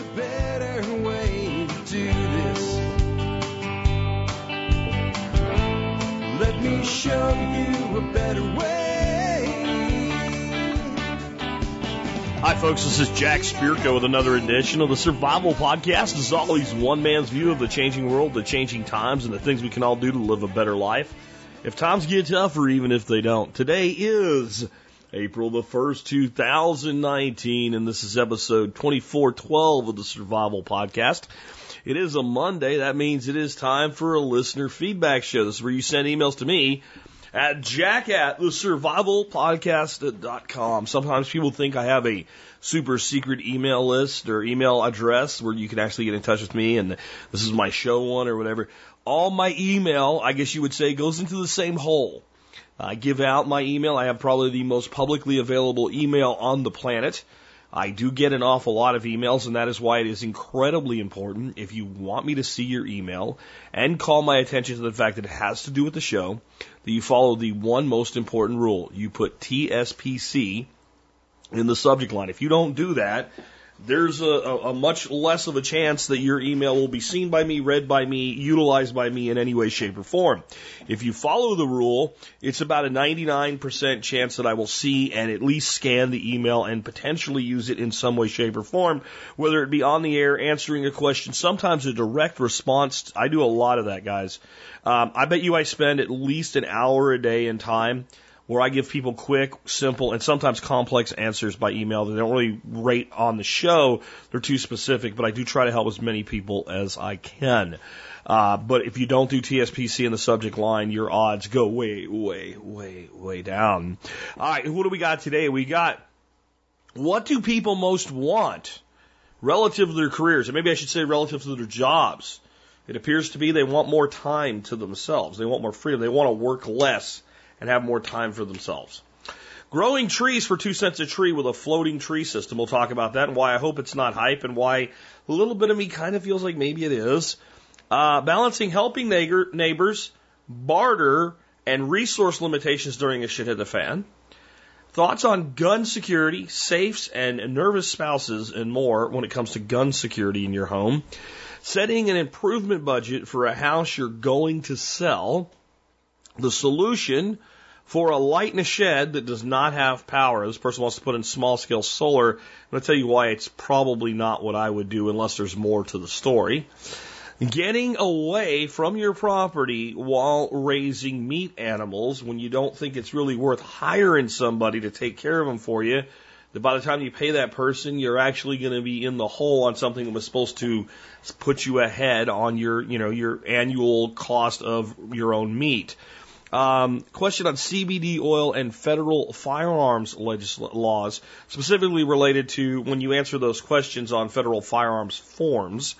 a better way to do this. Let me show you a better way. Hi, folks. This is Jack Spirko with another edition of the Survival Podcast. As always, one man's view of the changing world, the changing times, and the things we can all do to live a better life. If times get tougher, even if they don't. Today is April the 1st, 2019, and this is episode 2412 of the Survival Podcast. It is a Monday. That means it is time for a listener feedback show. This is where you send emails to me at jack at the survivalpodcast.com. Sometimes people think I have a super secret email list or email address where you can actually get in touch with me and this is my show one or whatever. All my email, I guess you would say, goes into the same hole. I give out my email. I have probably the most publicly available email on the planet. I do get an awful lot of emails, and that is why it is incredibly important if you want me to see your email and call my attention to the fact that it has to do with the show, that you follow the one most important rule. You put TSPC in the subject line. If you don't do that, there's a, a, much less of a chance that your email will be seen by me, read by me, utilized by me in any way, shape, or form. If you follow the rule, it's about a 99% chance that I will see and at least scan the email and potentially use it in some way, shape, or form, whether it be on the air, answering a question, sometimes a direct response. I do a lot of that, guys. Um, I bet you I spend at least an hour a day in time where I give people quick, simple, and sometimes complex answers by email that they don't really rate on the show. They're too specific, but I do try to help as many people as I can. Uh, but if you don't do TSPC in the subject line, your odds go way, way, way, way down. All right, what do we got today? We got what do people most want relative to their careers? And maybe I should say relative to their jobs. It appears to be they want more time to themselves. They want more freedom. They want to work less and have more time for themselves. Growing trees for two cents a tree with a floating tree system. We'll talk about that and why I hope it's not hype and why a little bit of me kind of feels like maybe it is. Uh, balancing helping neighbor, neighbors, barter, and resource limitations during a shit hit the fan. Thoughts on gun security, safes, and nervous spouses, and more when it comes to gun security in your home. Setting an improvement budget for a house you're going to sell. The solution for a light in a shed that does not have power. This person wants to put in small scale solar. I'm going to tell you why it's probably not what I would do unless there's more to the story. Getting away from your property while raising meat animals when you don't think it's really worth hiring somebody to take care of them for you. That by the time you pay that person, you're actually going to be in the hole on something that was supposed to put you ahead on your, you know, your annual cost of your own meat. Um, question on CBD oil and federal firearms legisl- laws, specifically related to when you answer those questions on federal firearms forms.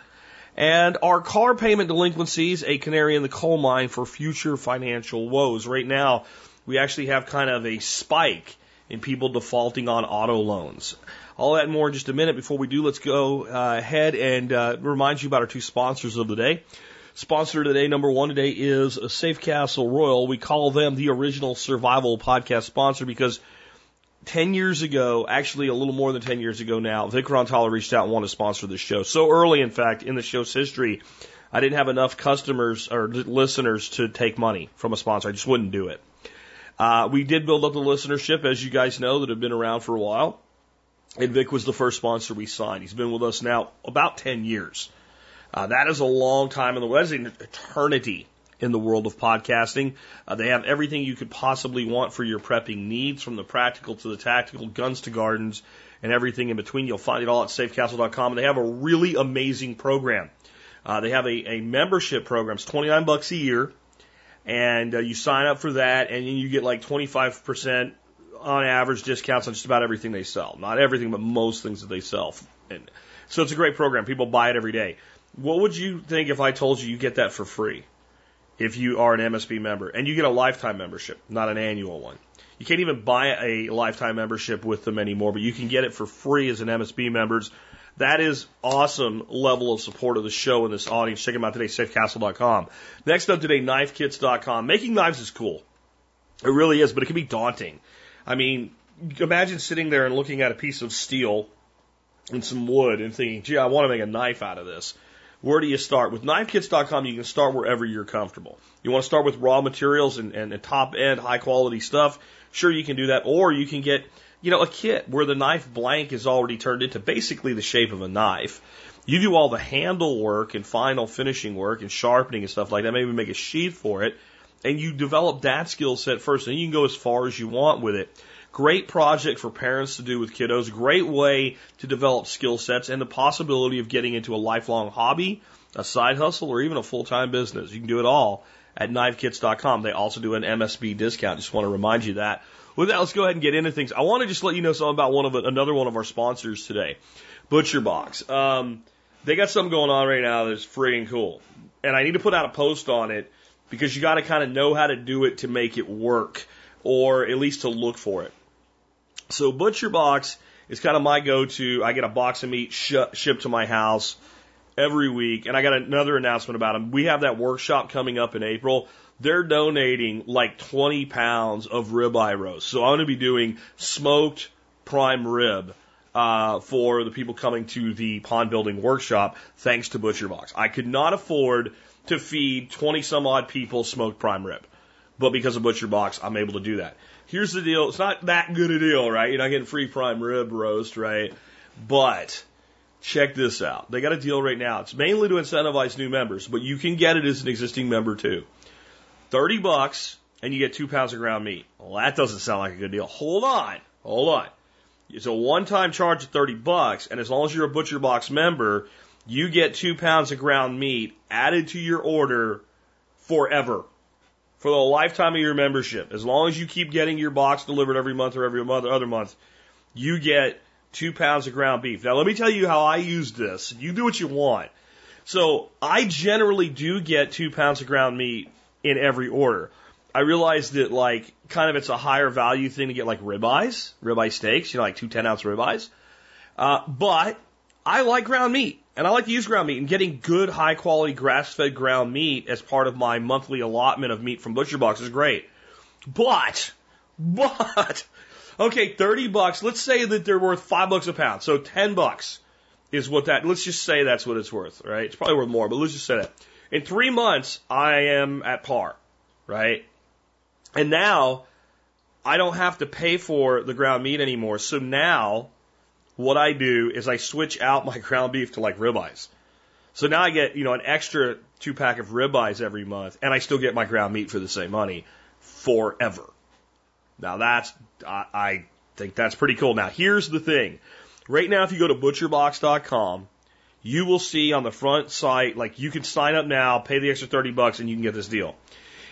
And are car payment delinquencies a canary in the coal mine for future financial woes? Right now, we actually have kind of a spike in people defaulting on auto loans. All that and more in just a minute. Before we do, let's go uh, ahead and uh, remind you about our two sponsors of the day. Sponsor today, number one today is Safe Castle Royal. We call them the original survival podcast sponsor because 10 years ago, actually a little more than 10 years ago now, Vic Rantala reached out and wanted to sponsor this show. So early, in fact, in the show's history, I didn't have enough customers or listeners to take money from a sponsor. I just wouldn't do it. Uh, we did build up the listenership, as you guys know, that have been around for a while. And Vic was the first sponsor we signed. He's been with us now about 10 years. Uh, that is a long time in the world. That is an eternity in the world of podcasting. Uh, they have everything you could possibly want for your prepping needs, from the practical to the tactical, guns to gardens, and everything in between. You'll find it all at safecastle.com. And they have a really amazing program. Uh, they have a, a membership program. It's 29 bucks a year. And uh, you sign up for that, and you get like 25% on average discounts on just about everything they sell. Not everything, but most things that they sell. And so it's a great program. People buy it every day. What would you think if I told you you get that for free? If you are an MSB member and you get a lifetime membership, not an annual one. You can't even buy a lifetime membership with them anymore, but you can get it for free as an MSB members. That is awesome level of support of the show and this audience. Check them out today, safecastle.com. Next up today, knifekits.com. Making knives is cool. It really is, but it can be daunting. I mean, imagine sitting there and looking at a piece of steel and some wood and thinking, gee, I want to make a knife out of this. Where do you start? With knifekits.com, you can start wherever you're comfortable. You want to start with raw materials and, and, and top end, high quality stuff? Sure, you can do that. Or you can get, you know, a kit where the knife blank is already turned into basically the shape of a knife. You do all the handle work and final finishing work and sharpening and stuff like that. Maybe make a sheath for it. And you develop that skill set first, and you can go as far as you want with it. Great project for parents to do with kiddos. Great way to develop skill sets and the possibility of getting into a lifelong hobby, a side hustle, or even a full time business. You can do it all at knifekits.com. They also do an MSB discount. Just want to remind you that. With that, let's go ahead and get into things. I want to just let you know something about one of another one of our sponsors today, Butcher Box. Um, they got something going on right now that's freaking cool, and I need to put out a post on it because you got to kind of know how to do it to make it work, or at least to look for it. So Butcher Box is kind of my go-to. I get a box of meat sh- shipped to my house every week, and I got another announcement about them. We have that workshop coming up in April. They're donating like 20 pounds of ribeye roast. So I'm going to be doing smoked prime rib uh, for the people coming to the pond building workshop, thanks to Butcher Box. I could not afford to feed 20 some odd people smoked prime rib, but because of Butcher Box, I'm able to do that. Here's the deal. It's not that good a deal, right? You're not getting free prime rib roast, right? But check this out. They got a deal right now. It's mainly to incentivize new members, but you can get it as an existing member too. 30 bucks and you get two pounds of ground meat. Well, that doesn't sound like a good deal. Hold on. Hold on. It's a one-time charge of 30 bucks, and as long as you're a Butcher Box member, you get two pounds of ground meat added to your order forever for the lifetime of your membership. As long as you keep getting your box delivered every month or every month, other month, you get two pounds of ground beef. Now, let me tell you how I use this. You do what you want. So, I generally do get two pounds of ground meat in every order. I realize that, like, kind of it's a higher value thing to get, like, ribeyes, ribeye steaks, you know, like two 10 ounce ribeyes. Uh, but I like ground meat. And I like to use ground meat and getting good, high quality grass fed ground meat as part of my monthly allotment of meat from Butcher Box is great. But, but, okay, 30 bucks. Let's say that they're worth five bucks a pound. So 10 bucks is what that, let's just say that's what it's worth, right? It's probably worth more, but let's just say that. In three months, I am at par, right? And now I don't have to pay for the ground meat anymore. So now what I do is I switch out my ground beef to like ribeyes. So now I get, you know, an extra two pack of ribeyes every month and I still get my ground meat for the same money forever. Now that's, I, I think that's pretty cool. Now here's the thing. Right now, if you go to butcherbox.com, you will see on the front site, like you can sign up now, pay the extra 30 bucks and you can get this deal.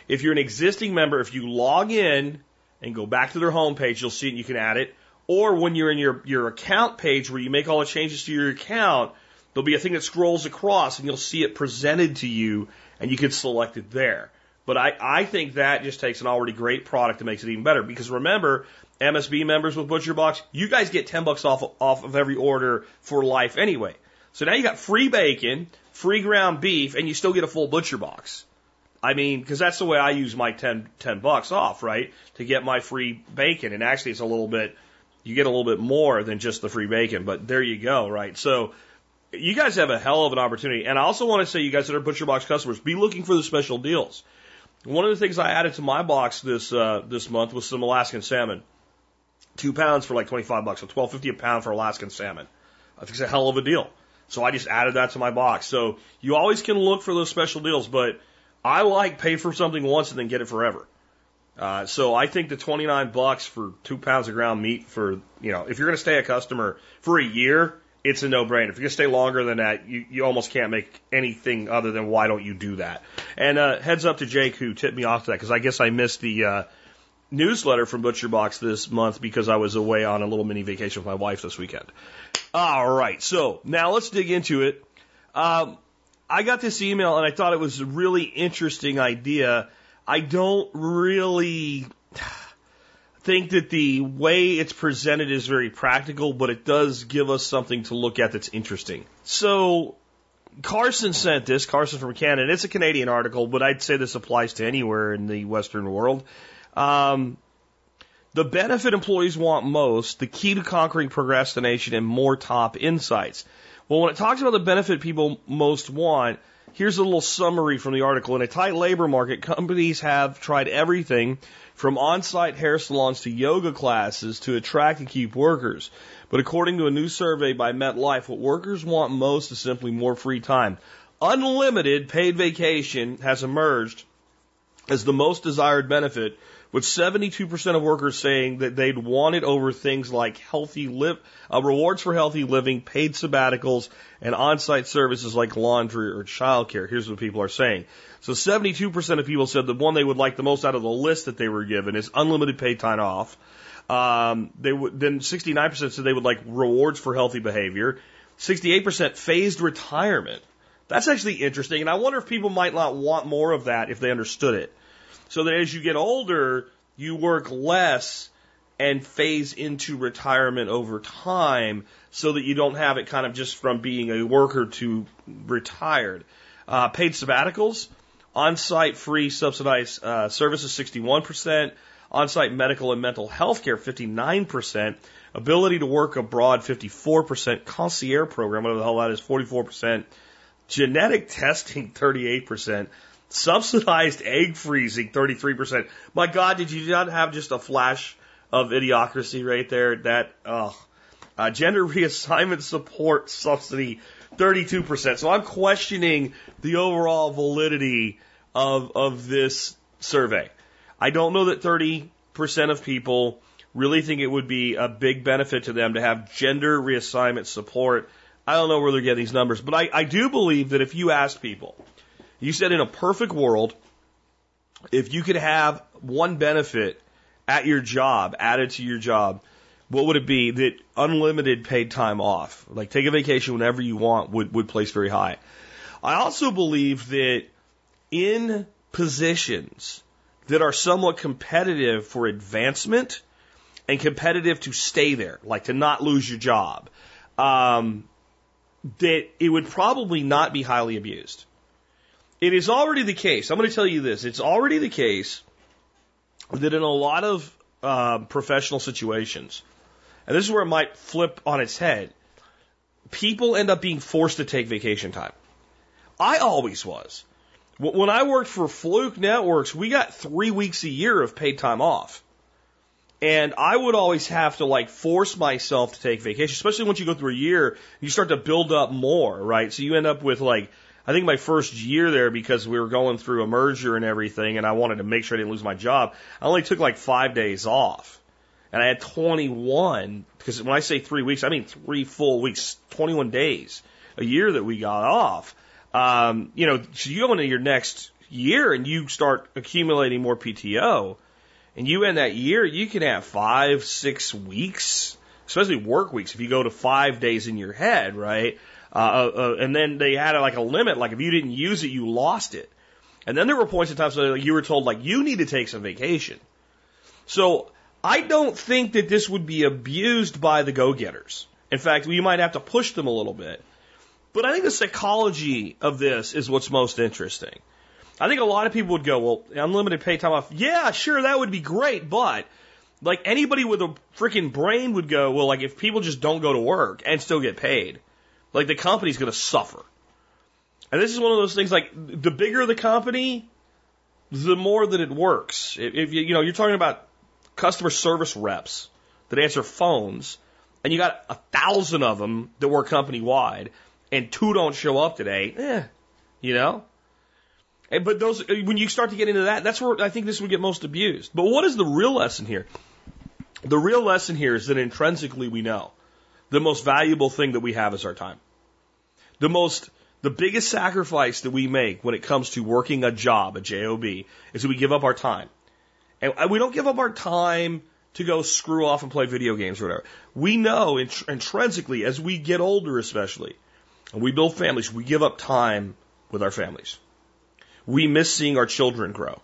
If you're an existing member, if you log in and go back to their homepage, you'll see it and you can add it. Or when you're in your, your account page where you make all the changes to your account, there'll be a thing that scrolls across and you'll see it presented to you and you can select it there. But I, I think that just takes an already great product and makes it even better. Because remember, MSB members with Butcher Box, you guys get 10 bucks off, off of every order for life anyway. So now you got free bacon, free ground beef, and you still get a full Butcher Box. I mean, because that's the way I use my 10, 10 bucks off, right? To get my free bacon. And actually, it's a little bit you get a little bit more than just the free bacon. But there you go, right? So you guys have a hell of an opportunity. And I also want to say, you guys that are Butcher Box customers, be looking for the special deals. One of the things I added to my box this uh, this month was some Alaskan salmon, two pounds for like twenty five bucks, so twelve fifty a pound for Alaskan salmon. I think it's a hell of a deal. So I just added that to my box. So you always can look for those special deals, but I like pay for something once and then get it forever. Uh, so I think the 29 bucks for two pounds of ground meat for, you know, if you're going to stay a customer for a year, it's a no-brainer. If you're going to stay longer than that, you, you almost can't make anything other than why don't you do that? And, uh, heads up to Jake who tipped me off to that because I guess I missed the, uh, newsletter from Butcher Box this month because I was away on a little mini vacation with my wife this weekend. All right. So now let's dig into it. Um, I got this email and I thought it was a really interesting idea I don't really think that the way it's presented is very practical, but it does give us something to look at that's interesting. So, Carson sent this, Carson from Canada. It's a Canadian article, but I'd say this applies to anywhere in the Western world. Um, The benefit employees want most, the key to conquering procrastination and more top insights. Well, when it talks about the benefit people most want, here's a little summary from the article. In a tight labor market, companies have tried everything from on-site hair salons to yoga classes to attract and keep workers. But according to a new survey by MetLife, what workers want most is simply more free time. Unlimited paid vacation has emerged as the most desired benefit with 72% of workers saying that they'd want it over things like healthy live, uh, rewards for healthy living, paid sabbaticals, and on-site services like laundry or childcare. Here's what people are saying. So 72% of people said the one they would like the most out of the list that they were given is unlimited paid time off. Um, they then 69% said they would like rewards for healthy behavior. 68% phased retirement. That's actually interesting, and I wonder if people might not want more of that if they understood it so that as you get older, you work less and phase into retirement over time so that you don't have it kind of just from being a worker to retired. Uh, paid sabbaticals, on-site free subsidized uh, services 61%, on-site medical and mental health care 59%, ability to work abroad 54%, concierge program, whatever the hell that is 44%, genetic testing 38%, Subsidized egg freezing, 33%. My God, did you not have just a flash of idiocracy right there? That, oh. Uh, gender reassignment support subsidy, 32%. So I'm questioning the overall validity of, of this survey. I don't know that 30% of people really think it would be a big benefit to them to have gender reassignment support. I don't know where they're getting these numbers, but I, I do believe that if you ask people, you said in a perfect world, if you could have one benefit at your job added to your job, what would it be? That unlimited paid time off, like take a vacation whenever you want, would, would place very high. I also believe that in positions that are somewhat competitive for advancement and competitive to stay there, like to not lose your job, um, that it would probably not be highly abused. It is already the case. I'm going to tell you this. It's already the case that in a lot of uh, professional situations, and this is where it might flip on its head, people end up being forced to take vacation time. I always was. When I worked for Fluke Networks, we got three weeks a year of paid time off. And I would always have to like force myself to take vacation, especially once you go through a year, you start to build up more, right? So you end up with like I think my first year there, because we were going through a merger and everything, and I wanted to make sure I didn't lose my job, I only took like five days off. And I had 21, because when I say three weeks, I mean three full weeks, 21 days, a year that we got off. Um, you know, so you go into your next year and you start accumulating more PTO, and you end that year, you can have five, six weeks, especially work weeks, if you go to five days in your head, right? Uh, uh, uh, and then they had like a limit, like if you didn't use it, you lost it. And then there were points in time so you were told like you need to take some vacation. So I don't think that this would be abused by the go-getters. In fact, we might have to push them a little bit. But I think the psychology of this is what's most interesting. I think a lot of people would go, well, unlimited pay time off. Yeah, sure, that would be great, but like anybody with a freaking brain would go, well, like if people just don't go to work and still get paid, like the company's going to suffer. And this is one of those things like the bigger the company, the more that it works. If, you, you know, you're talking about customer service reps that answer phones and you got a thousand of them that work company wide and two don't show up today, eh, you know? But those, when you start to get into that, that's where I think this would get most abused. But what is the real lesson here? The real lesson here is that intrinsically we know the most valuable thing that we have is our time. The most, the biggest sacrifice that we make when it comes to working a job, a job, is that we give up our time. And we don't give up our time to go screw off and play video games or whatever. We know intrinsically, as we get older especially, and we build families, we give up time with our families. We miss seeing our children grow.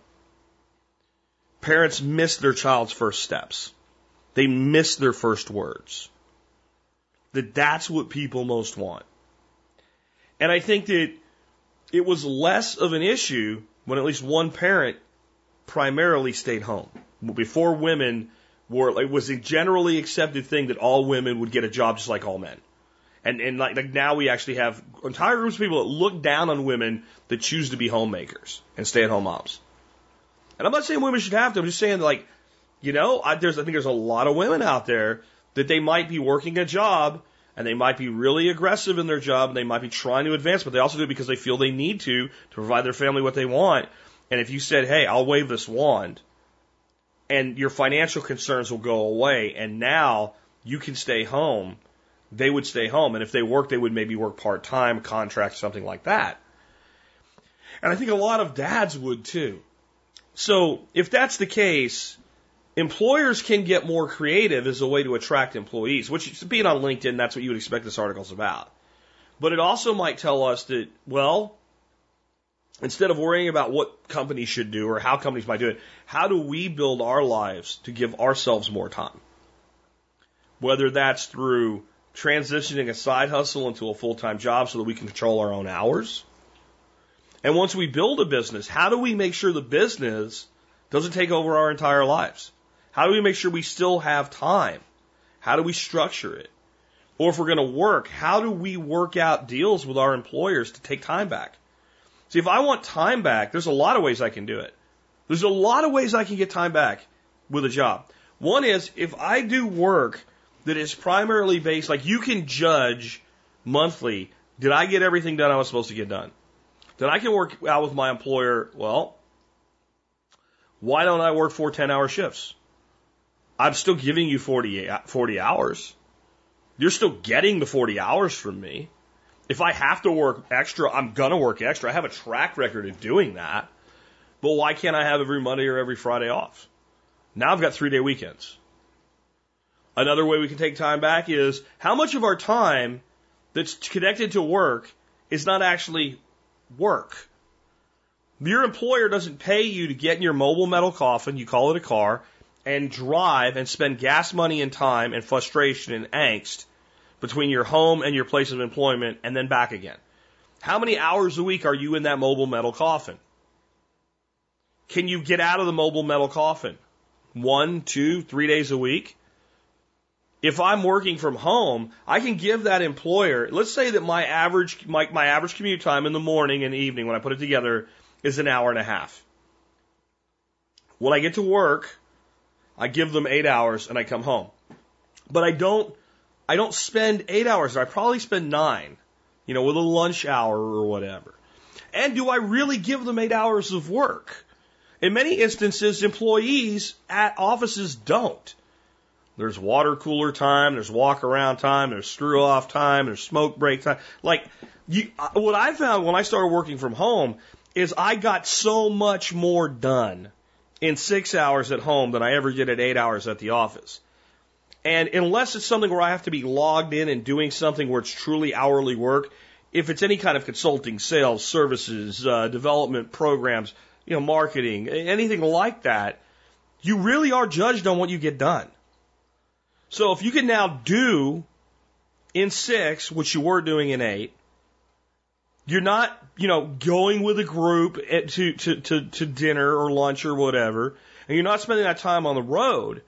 Parents miss their child's first steps. They miss their first words that that's what people most want. And I think that it was less of an issue when at least one parent primarily stayed home. Before women were it was a generally accepted thing that all women would get a job just like all men. And and like, like now we actually have entire groups of people that look down on women that choose to be homemakers and stay at home moms. And I'm not saying women should have to. I'm just saying like, you know, I, there's I think there's a lot of women out there that they might be working a job and they might be really aggressive in their job and they might be trying to advance, but they also do it because they feel they need to to provide their family what they want. And if you said, "Hey, I'll wave this wand," and your financial concerns will go away, and now you can stay home, they would stay home. And if they work, they would maybe work part time, contract, something like that. And I think a lot of dads would too. So if that's the case, employers can get more creative as a way to attract employees, which being on LinkedIn, that's what you would expect this article's about. But it also might tell us that, well, instead of worrying about what companies should do or how companies might do it, how do we build our lives to give ourselves more time? Whether that's through transitioning a side hustle into a full time job so that we can control our own hours. And once we build a business, how do we make sure the business doesn't take over our entire lives? How do we make sure we still have time? How do we structure it? Or if we're going to work, how do we work out deals with our employers to take time back? See, if I want time back, there's a lot of ways I can do it. There's a lot of ways I can get time back with a job. One is if I do work that is primarily based, like you can judge monthly, did I get everything done I was supposed to get done? Then I can work out with my employer, well, why don't I work four 10 hour shifts? I'm still giving you 40, 40 hours. You're still getting the 40 hours from me. If I have to work extra, I'm going to work extra. I have a track record of doing that. But why can't I have every Monday or every Friday off? Now I've got three day weekends. Another way we can take time back is how much of our time that's connected to work is not actually work. Your employer doesn't pay you to get in your mobile metal coffin, you call it a car, and drive and spend gas money and time and frustration and angst between your home and your place of employment and then back again. How many hours a week are you in that mobile metal coffin? Can you get out of the mobile metal coffin? One, two, three days a week? If I'm working from home, I can give that employer, let's say that my average, my, my average commute time in the morning and evening when I put it together is an hour and a half. When I get to work, I give them eight hours and I come home. But I don't, I don't spend eight hours. I probably spend nine, you know, with a lunch hour or whatever. And do I really give them eight hours of work? In many instances, employees at offices don't. There's water cooler time, there's walk around time, there's screw off time, there's smoke break time. Like, you, what I found when I started working from home is I got so much more done in six hours at home than I ever did at eight hours at the office. And unless it's something where I have to be logged in and doing something where it's truly hourly work, if it's any kind of consulting, sales, services, uh, development programs, you know, marketing, anything like that, you really are judged on what you get done. So if you can now do in six what you were doing in eight, you're not, you know, going with a group to, to, to, to dinner or lunch or whatever, and you're not spending that time on the road,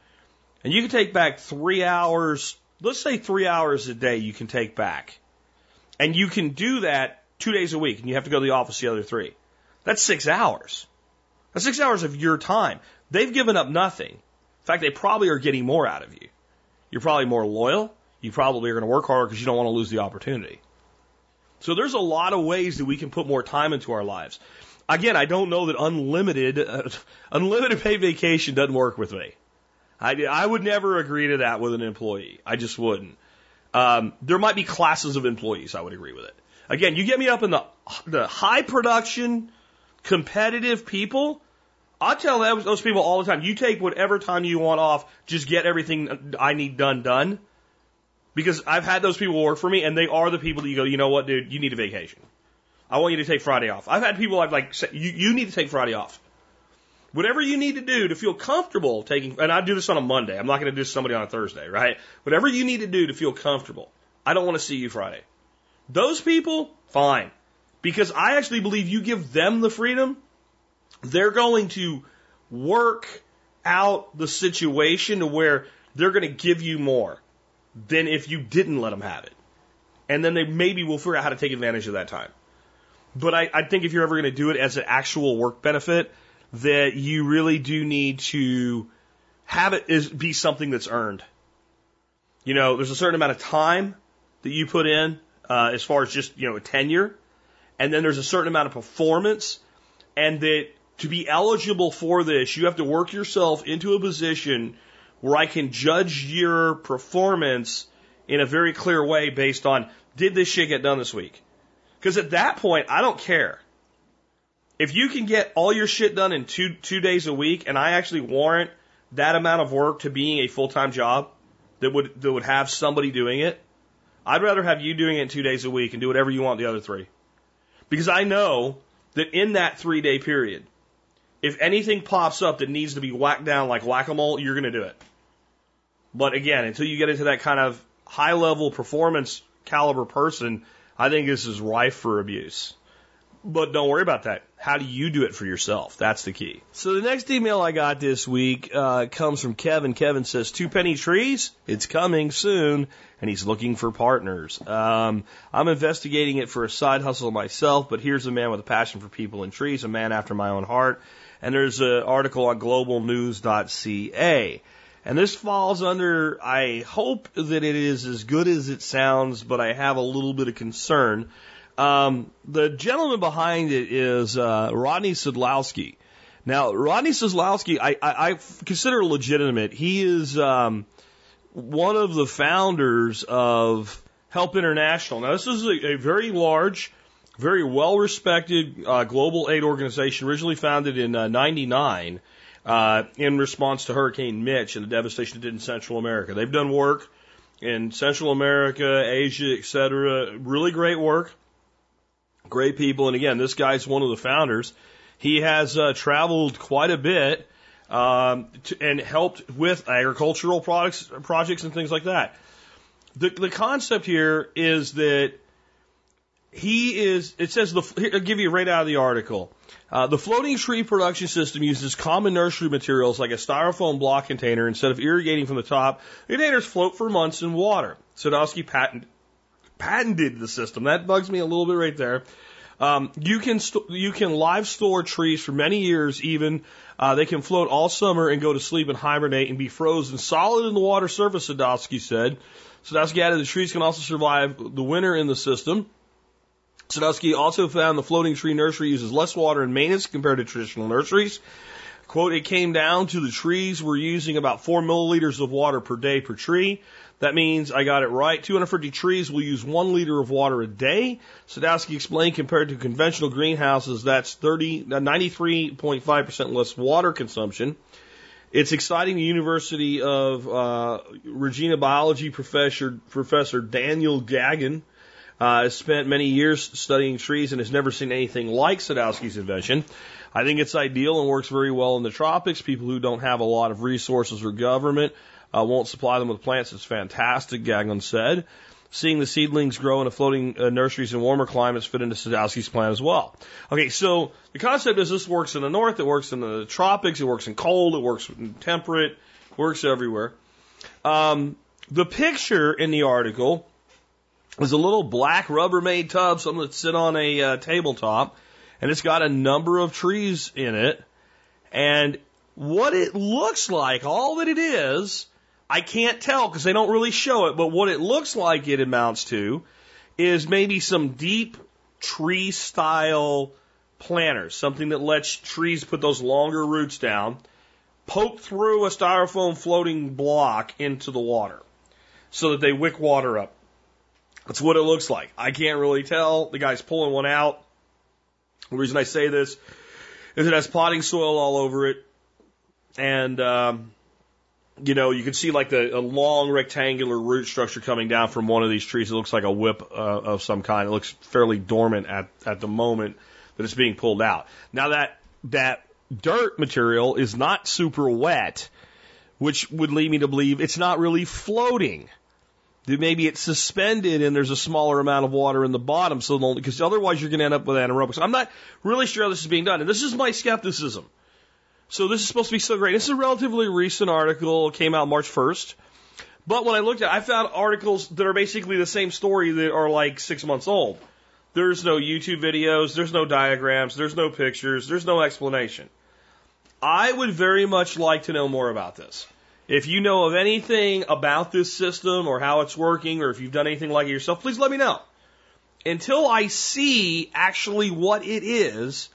and you can take back three hours, let's say three hours a day you can take back. And you can do that two days a week, and you have to go to the office the other three. That's six hours. That's six hours of your time. They've given up nothing. In fact, they probably are getting more out of you. You're probably more loyal. You probably are going to work harder because you don't want to lose the opportunity. So there's a lot of ways that we can put more time into our lives. Again, I don't know that unlimited uh, unlimited paid vacation doesn't work with me. I, I would never agree to that with an employee. I just wouldn't. Um, there might be classes of employees I would agree with it. Again, you get me up in the the high production, competitive people. I tell those, those people all the time. You take whatever time you want off. Just get everything I need done done. Because I've had those people work for me, and they are the people that you go, you know what, dude, you need a vacation. I want you to take Friday off. I've had people I've like, say, you, you need to take Friday off. Whatever you need to do to feel comfortable taking, and I do this on a Monday. I'm not going to do somebody on a Thursday, right? Whatever you need to do to feel comfortable. I don't want to see you Friday. Those people, fine. Because I actually believe you give them the freedom, they're going to work out the situation to where they're going to give you more than if you didn't let them have it. And then they maybe will figure out how to take advantage of that time. But I, I think if you're ever going to do it as an actual work benefit, that you really do need to have it is be something that's earned. You know, there's a certain amount of time that you put in uh, as far as just you know a tenure, and then there's a certain amount of performance, and that to be eligible for this, you have to work yourself into a position where I can judge your performance in a very clear way based on did this shit get done this week? Because at that point, I don't care. If you can get all your shit done in two two days a week, and I actually warrant that amount of work to being a full time job that would that would have somebody doing it, I'd rather have you doing it two days a week and do whatever you want the other three. Because I know that in that three day period, if anything pops up that needs to be whacked down like whack a mole, you're going to do it. But again, until you get into that kind of high level performance caliber person, I think this is rife for abuse. But don't worry about that. How do you do it for yourself? That's the key. So the next email I got this week uh, comes from Kevin. Kevin says, Two penny trees? It's coming soon. And he's looking for partners. Um, I'm investigating it for a side hustle myself, but here's a man with a passion for people and trees, a man after my own heart. And there's an article on globalnews.ca. And this falls under, I hope that it is as good as it sounds, but I have a little bit of concern. Um, the gentleman behind it is uh, Rodney Sidloski. Now, Rodney Sidloski, I, I, I consider legitimate. He is um, one of the founders of Help International. Now, this is a, a very large, very well respected uh, global aid organization, originally founded in uh, 99 uh, in response to Hurricane Mitch and the devastation it did in Central America. They've done work in Central America, Asia, etc. Really great work, great people. And again, this guy's one of the founders. He has uh, traveled quite a bit um, to, and helped with agricultural products, projects, and things like that. The, the concept here is that he is, it says, the, here, I'll give you right out of the article. Uh, the floating tree production system uses common nursery materials like a styrofoam block container instead of irrigating from the top. The containers float for months in water. Sadowski patent, patented the system. That bugs me a little bit right there. Um, you can you can live store trees for many years. Even uh, they can float all summer and go to sleep and hibernate and be frozen solid in the water surface. Sadowski said. Sadowski added the trees can also survive the winter in the system. Sadowski also found the floating tree nursery uses less water and maintenance compared to traditional nurseries. Quote, it came down to the trees were using about four milliliters of water per day per tree. That means I got it right. 250 trees will use one liter of water a day. Sadowski explained compared to conventional greenhouses, that's 30, 93.5% uh, less water consumption. It's exciting. The University of uh, Regina biology professor, Professor Daniel Gagnon uh, has spent many years studying trees and has never seen anything like Sadowski's invention. I think it's ideal and works very well in the tropics. People who don't have a lot of resources or government uh, won't supply them with plants. It's fantastic, Gagnon said. Seeing the seedlings grow in a floating uh, nurseries in warmer climates fit into Sadowski's plan as well. Okay, so the concept is this works in the north, it works in the tropics, it works in cold, it works in temperate, works everywhere. Um, the picture in the article is a little black Rubbermaid tub, something that sit on a uh, tabletop, and it's got a number of trees in it. And what it looks like, all that it is, I can't tell because they don't really show it, but what it looks like it amounts to is maybe some deep tree style planters, something that lets trees put those longer roots down, poke through a styrofoam floating block into the water so that they wick water up. That's what it looks like. I can't really tell. The guy's pulling one out. The reason I say this is it has potting soil all over it. And, um, you know, you can see like the a long rectangular root structure coming down from one of these trees. It looks like a whip uh, of some kind. It looks fairly dormant at, at the moment that it's being pulled out. Now that, that dirt material is not super wet, which would lead me to believe it's not really floating maybe it's suspended and there's a smaller amount of water in the bottom, so because otherwise you're going to end up with anaerobics. I'm not really sure how this is being done, and this is my skepticism. So this is supposed to be so great. This is a relatively recent article. Came out March 1st. But when I looked at it, I found articles that are basically the same story that are like six months old. There's no YouTube videos, there's no diagrams, there's no pictures, there's no explanation. I would very much like to know more about this. If you know of anything about this system or how it's working, or if you've done anything like it yourself, please let me know. Until I see actually what it is,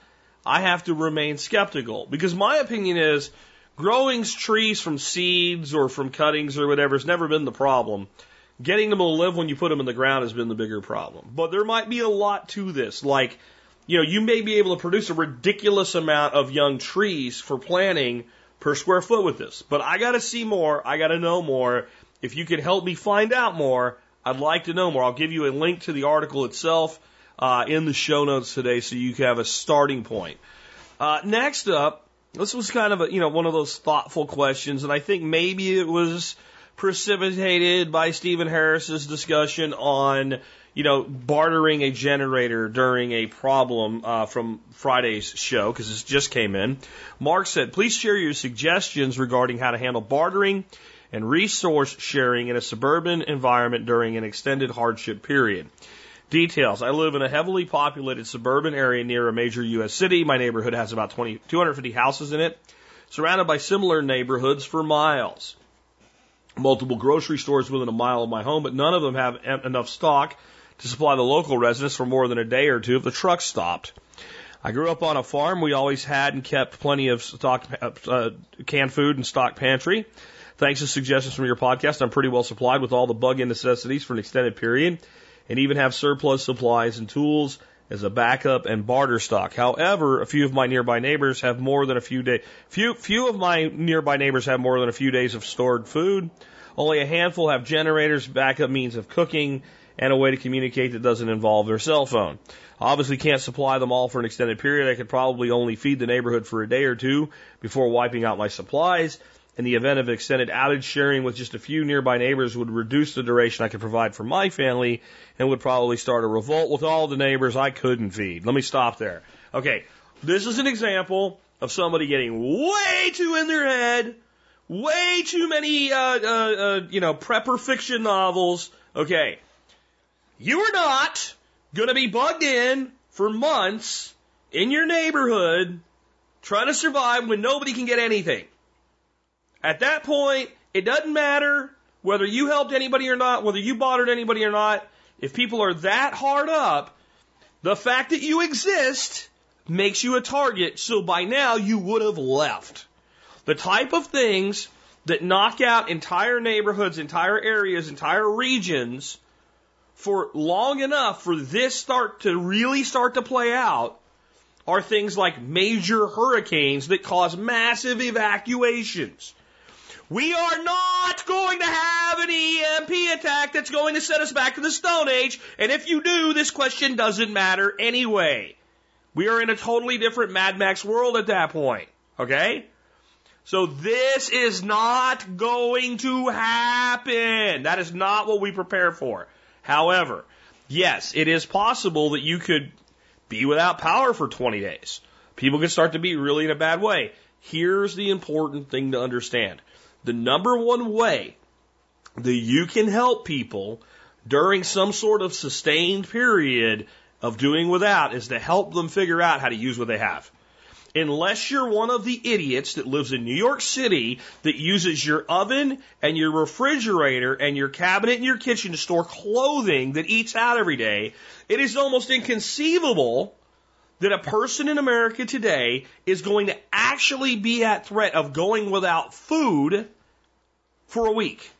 I have to remain skeptical. Because my opinion is growing trees from seeds or from cuttings or whatever has never been the problem. Getting them to live when you put them in the ground has been the bigger problem. But there might be a lot to this. Like, you know, you may be able to produce a ridiculous amount of young trees for planting per square foot with this. But I got to see more. I got to know more. If you could help me find out more, I'd like to know more. I'll give you a link to the article itself uh, in the show notes today so you can have a starting point. Uh, next up, this was kind of a, you know, one of those thoughtful questions, and I think maybe it was precipitated by Steven Harris's discussion on you know, bartering a generator during a problem uh, from Friday's show because this just came in. Mark said, please share your suggestions regarding how to handle bartering and resource sharing in a suburban environment during an extended hardship period. Details. I live in a heavily populated suburban area near a major U.S. city. My neighborhood has about 20, 250 houses in it, surrounded by similar neighborhoods for miles. Multiple grocery stores within a mile of my home, but none of them have enough stock to supply the local residents for more than a day or two if the truck stopped. I grew up on a farm. We always had and kept plenty of stock, uh, canned food and stock pantry. Thanks to suggestions from your podcast, I'm pretty well supplied with all the bug-in necessities for an extended period and even have surplus supplies and tools as a backup and barter stock. However, a few of my nearby neighbors have more than a few days. Few, few of my nearby neighbors have more than a few days of stored food. Only a handful have generators, backup means of cooking, and a way to communicate that doesn't involve their cell phone. Obviously can't supply them all for an extended period. I could probably only feed the neighborhood for a day or two before wiping out my supplies. In the event of extended outage, sharing with just a few nearby neighbors would reduce the duration I could provide for my family and would probably start a revolt with all the neighbors I couldn't feed. Let me stop there. Okay, this is an example of somebody getting way too in their head, way too many, uh, uh, uh, you know, prepper fiction novels. Okay, you are not going to be bugged in for months in your neighborhood trying to survive when nobody can get anything. At that point, it doesn't matter whether you helped anybody or not, whether you bothered anybody or not. If people are that hard up, the fact that you exist makes you a target. So by now you would have left. The type of things that knock out entire neighborhoods, entire areas, entire regions for long enough for this start to really start to play out are things like major hurricanes that cause massive evacuations. We are not going to have an EMP attack that's going to set us back to the Stone Age. And if you do, this question doesn't matter anyway. We are in a totally different Mad Max world at that point. Okay? So this is not going to happen. That is not what we prepare for. However, yes, it is possible that you could be without power for 20 days. People can start to be really in a bad way. Here's the important thing to understand. The number one way that you can help people during some sort of sustained period of doing without is to help them figure out how to use what they have unless you're one of the idiots that lives in New York City that uses your oven and your refrigerator and your cabinet in your kitchen to store clothing that eats out every day, it is almost inconceivable that a person in America today is going to actually be at threat of going without food for a week.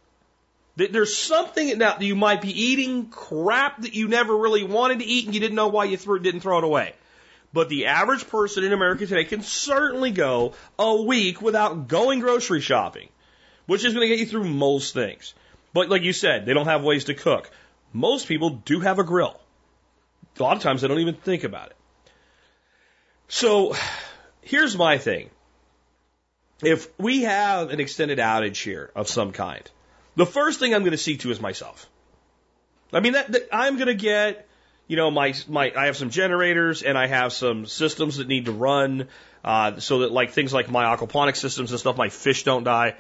That there's something now that you might be eating crap that you never really wanted to eat and you didn't know why you threw, didn't throw it away. But the average person in America today can certainly go a week without going grocery shopping, which is going to get you through most things. But like you said, they don't have ways to cook. Most people do have a grill. A lot of times they don't even think about it. So here's my thing. If we have an extended outage here of some kind, the first thing I'm going to see to is myself. I mean, that, that I'm going to get you know, my my I have some generators and I have some systems that need to run, uh, so that like things like my aquaponic systems and stuff, my fish don't die.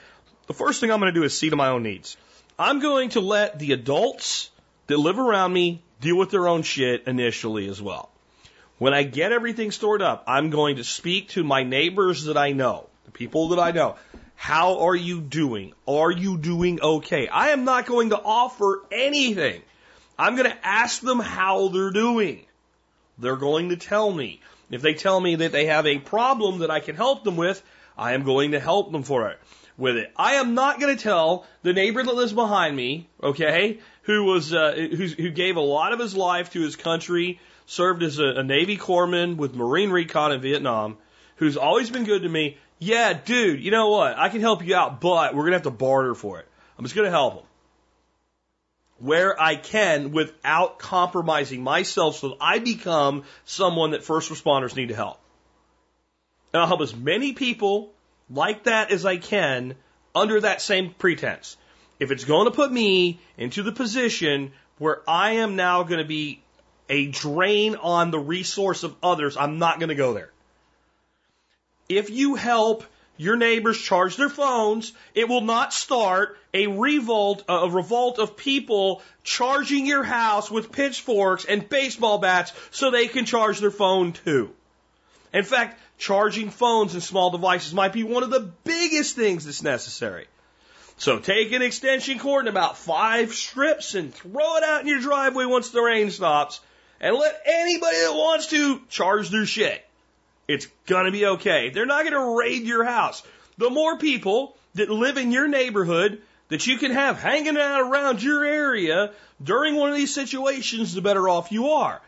The first thing I'm going to do is see to my own needs. I'm going to let the adults that live around me deal with their own shit initially as well. When I get everything stored up, I'm going to speak to my neighbors that I know, the people that I know. How are you doing? Are you doing okay? I am not going to offer anything. I'm going to ask them how they're doing. They're going to tell me. If they tell me that they have a problem that I can help them with, I am going to help them for it with it. I am not going to tell the neighbor that lives behind me, okay, who was uh, who, who gave a lot of his life to his country, served as a, a Navy corpsman with Marine Recon in Vietnam, who's always been good to me. Yeah, dude, you know what? I can help you out, but we're going to have to barter for it. I'm just going to help him where I can without compromising myself so that I become someone that first responders need to help. And I'll help as many people like that as I can under that same pretense. If it's going to put me into the position where I am now going to be a drain on the resource of others, I'm not going to go there. If you help your neighbors charge their phones, it will not start a revolt, a revolt of people charging your house with pitchforks and baseball bats so they can charge their phone too. In fact, charging phones and small devices might be one of the biggest things that's necessary. So take an extension cord and about five strips and throw it out in your driveway once the rain stops and let anybody that wants to charge their shit. It's gonna be okay. They're not gonna raid your house. The more people that live in your neighborhood that you can have hanging out around your area during one of these situations, the better off you are.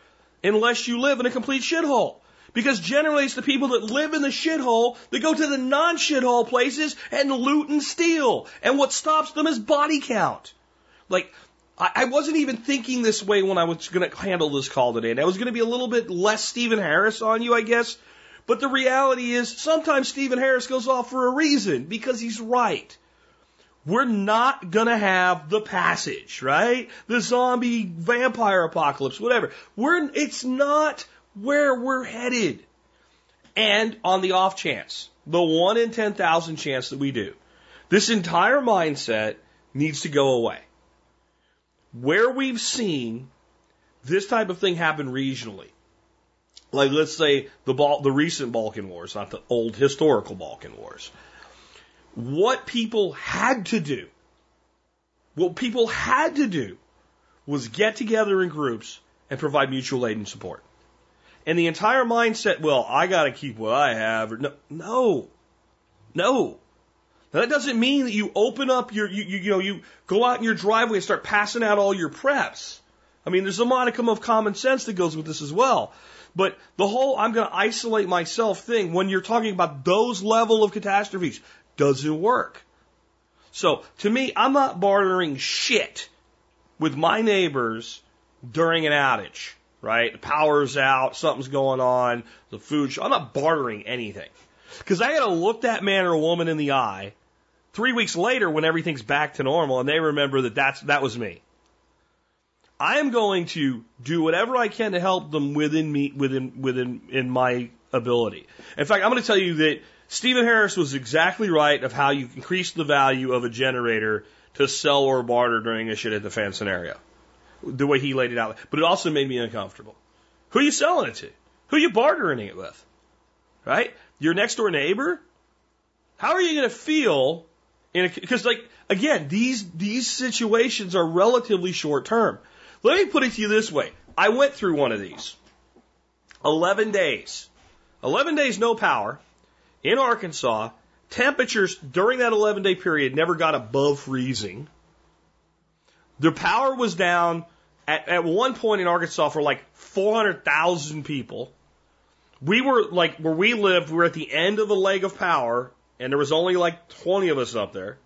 Unless you live in a complete shithole. Because generally it's the people that live in the shithole that go to the non shithole places and loot and steal. And what stops them is body count. Like, I, I wasn't even thinking this way when I was going to handle this call today. And I was going to be a little bit less Steven Harris on you, I guess. But the reality is sometimes Steven Harris goes off for a reason because he's right. We're not gonna have the passage, right? The zombie vampire apocalypse, whatever. We're, it's not where we're headed. And on the off chance, the one in 10,000 chance that we do, this entire mindset needs to go away. Where we've seen this type of thing happen regionally, like let's say the Bal- the recent Balkan Wars, not the old historical Balkan Wars. What people had to do, what people had to do was get together in groups and provide mutual aid and support. And the entire mindset, well, I got to keep what I have. Or no, no, no. Now, that doesn't mean that you open up your, you, you, you know, you go out in your driveway and start passing out all your preps. I mean, there's a modicum of common sense that goes with this as well. But the whole I'm going to isolate myself thing, when you're talking about those level of catastrophes, doesn't work. So to me, I'm not bartering shit with my neighbors during an outage, right? The power's out, something's going on, the food. I'm not bartering anything because I got to look that man or woman in the eye three weeks later when everything's back to normal and they remember that that's that was me. I am going to do whatever I can to help them within me, within, within, in my ability. In fact, I'm going to tell you that Steven Harris was exactly right of how you increase the value of a generator to sell or barter during a shit at the fan scenario. The way he laid it out. But it also made me uncomfortable. Who are you selling it to? Who are you bartering it with? Right? Your next door neighbor? How are you going to feel because like again, these these situations are relatively short term. Let me put it to you this way. I went through one of these. 11 days. 11 days no power in Arkansas. Temperatures during that 11 day period never got above freezing. The power was down at, at one point in Arkansas for like 400,000 people. We were like, where we lived, we were at the end of the leg of power, and there was only like 20 of us up there.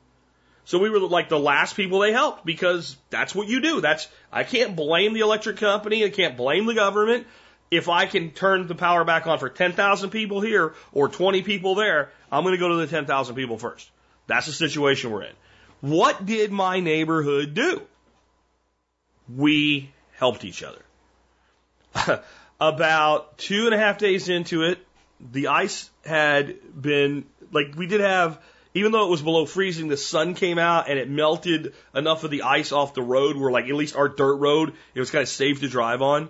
So we were like the last people they helped because that's what you do. That's, I can't blame the electric company. I can't blame the government. If I can turn the power back on for 10,000 people here or 20 people there, I'm going to go to the 10,000 people first. That's the situation we're in. What did my neighborhood do? We helped each other. about two and a half days into it, the ice had been like we did have even though it was below freezing, the sun came out and it melted enough of the ice off the road where like at least our dirt road, it was kind of safe to drive on.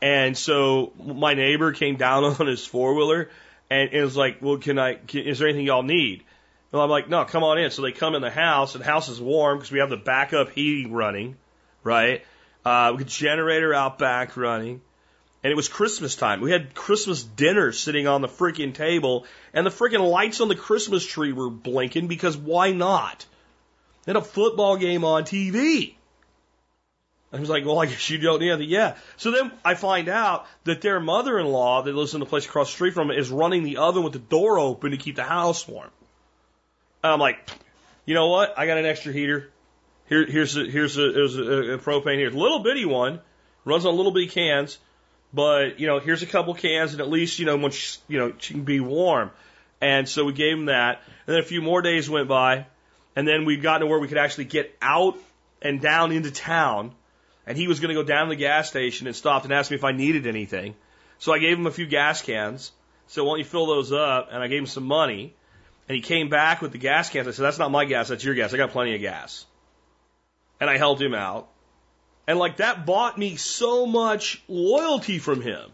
And so my neighbor came down on his four wheeler and it was like, well, can I, can, is there anything y'all need? Well, I'm like, no, come on in. So they come in the house and the house is warm because we have the backup heating running, right? Uh, we got generator out back running. And it was Christmas time. We had Christmas dinner sitting on the freaking table, and the freaking lights on the Christmas tree were blinking because why not? They had a football game on TV. I was like, well, I guess you don't need anything. Yeah. So then I find out that their mother in law that lives in the place across the street from it is running the oven with the door open to keep the house warm. And I'm like, you know what? I got an extra heater. Here, here's a, here's a, a, a propane here. Little bitty one. Runs on little bitty cans. But, you know, here's a couple cans and at least, you know, once, you know, she can be warm. And so we gave him that. And then a few more days went by. And then we got to where we could actually get out and down into town. And he was going to go down to the gas station and stopped and asked me if I needed anything. So I gave him a few gas cans. So why don't you fill those up? And I gave him some money. And he came back with the gas cans. I said, that's not my gas. That's your gas. I got plenty of gas. And I helped him out. And like that bought me so much loyalty from him.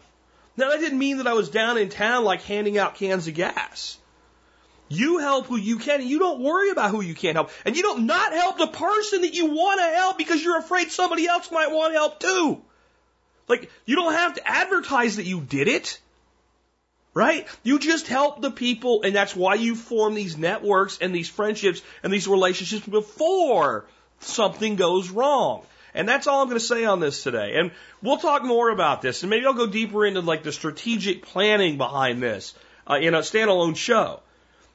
Now that didn't mean that I was down in town like handing out cans of gas. You help who you can and you don't worry about who you can't help. And you don't not help the person that you want to help because you're afraid somebody else might want to help too. Like, you don't have to advertise that you did it. Right? You just help the people and that's why you form these networks and these friendships and these relationships before something goes wrong. And that's all I'm going to say on this today. And we'll talk more about this, and maybe I'll go deeper into like the strategic planning behind this uh, in a standalone show.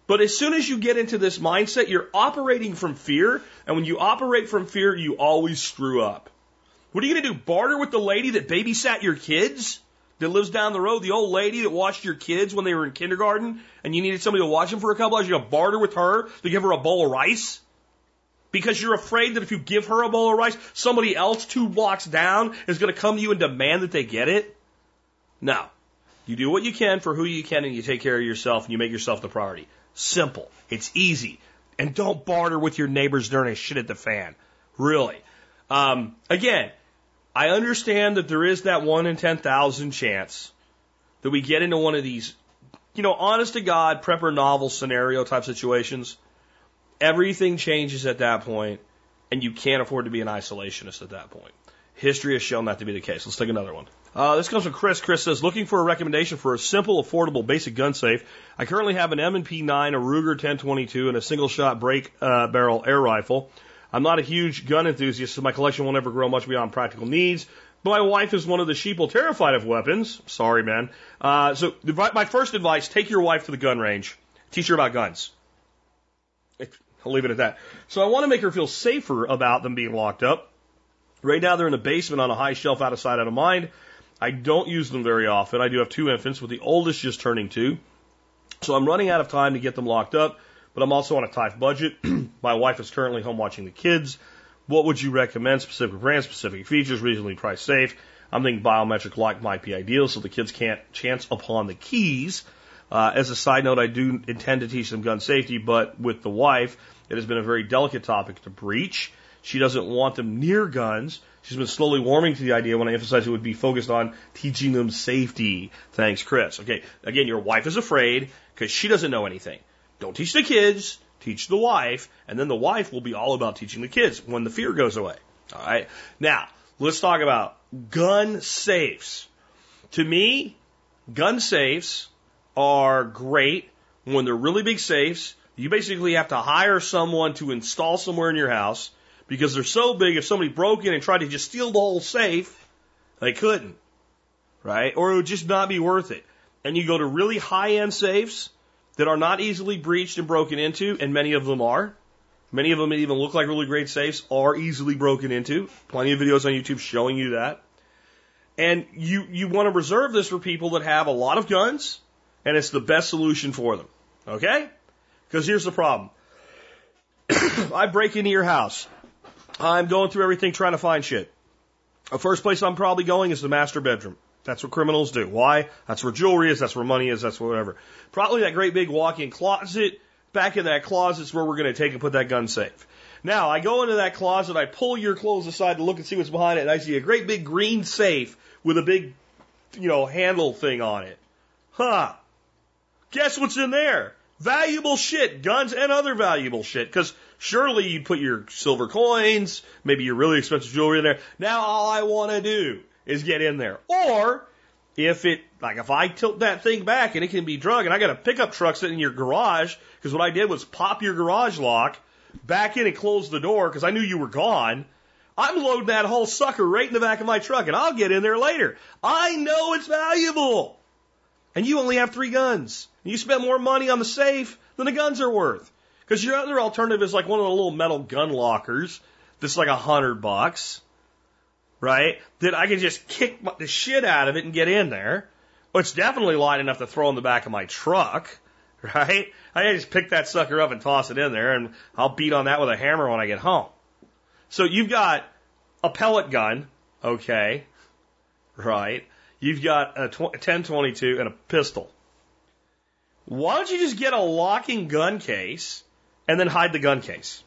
But as soon as you get into this mindset, you're operating from fear, and when you operate from fear, you always screw up. What are you going to do? Barter with the lady that babysat your kids? That lives down the road, the old lady that watched your kids when they were in kindergarten, and you needed somebody to watch them for a couple hours. You're going to barter with her to give her a bowl of rice? Because you're afraid that if you give her a bowl of rice, somebody else two blocks down is going to come to you and demand that they get it? No. You do what you can for who you can and you take care of yourself and you make yourself the priority. Simple. It's easy. And don't barter with your neighbors during a shit at the fan. Really. Um, again, I understand that there is that one in 10,000 chance that we get into one of these, you know, honest to God, prepper novel scenario type situations Everything changes at that point, and you can't afford to be an isolationist at that point. History has shown that to be the case. Let's take another one. Uh, this comes from Chris. Chris says, looking for a recommendation for a simple, affordable, basic gun safe. I currently have an M&P 9, a Ruger 1022, and a single shot break uh, barrel air rifle. I'm not a huge gun enthusiast, so my collection will never grow much beyond practical needs. But my wife is one of the sheeple terrified of weapons. Sorry, man. Uh, so my first advice: take your wife to the gun range, teach her about guns. I'll leave it at that. So I want to make her feel safer about them being locked up. Right now they're in the basement on a high shelf out of sight, out of mind. I don't use them very often. I do have two infants, with the oldest just turning two. So I'm running out of time to get them locked up, but I'm also on a tight budget. My wife is currently home watching the kids. What would you recommend? Specific brands, specific features, reasonably priced safe. I'm thinking biometric lock might be ideal so the kids can't chance upon the keys. Uh, as a side note, I do intend to teach them gun safety, but with the wife, it has been a very delicate topic to breach. She doesn't want them near guns. She's been slowly warming to the idea when I emphasized it would be focused on teaching them safety. Thanks, Chris. Okay, again, your wife is afraid because she doesn't know anything. Don't teach the kids, teach the wife, and then the wife will be all about teaching the kids when the fear goes away. All right. Now, let's talk about gun safes. To me, gun safes are great when they're really big safes. You basically have to hire someone to install somewhere in your house because they're so big. If somebody broke in and tried to just steal the whole safe, they couldn't, right? Or it would just not be worth it. And you go to really high end safes that are not easily breached and broken into, and many of them are. Many of them even look like really great safes are easily broken into. Plenty of videos on YouTube showing you that. And you, you want to reserve this for people that have a lot of guns and it's the best solution for them. Okay? Because here's the problem. I break into your house. I'm going through everything trying to find shit. The first place I'm probably going is the master bedroom. That's what criminals do. Why? That's where jewelry is, that's where money is, that's whatever. Probably that great big walk in closet. Back in that closet is where we're going to take and put that gun safe. Now, I go into that closet, I pull your clothes aside to look and see what's behind it, and I see a great big green safe with a big, you know, handle thing on it. Huh. Guess what's in there? Valuable shit, guns and other valuable shit. Because surely you put your silver coins, maybe your really expensive jewelry in there. Now all I want to do is get in there. Or if it, like if I tilt that thing back and it can be drug and I got a pickup truck sitting in your garage, because what I did was pop your garage lock, back in and close the door because I knew you were gone. I'm loading that whole sucker right in the back of my truck and I'll get in there later. I know it's valuable. And you only have three guns. You spent more money on the safe than the guns are worth. Because your other alternative is like one of the little metal gun lockers that's like a hundred bucks, right? That I can just kick the shit out of it and get in there. Well, it's definitely light enough to throw in the back of my truck, right? I just pick that sucker up and toss it in there, and I'll beat on that with a hammer when I get home. So you've got a pellet gun, okay, right? You've got a 1022 and a pistol. Why don't you just get a locking gun case and then hide the gun case?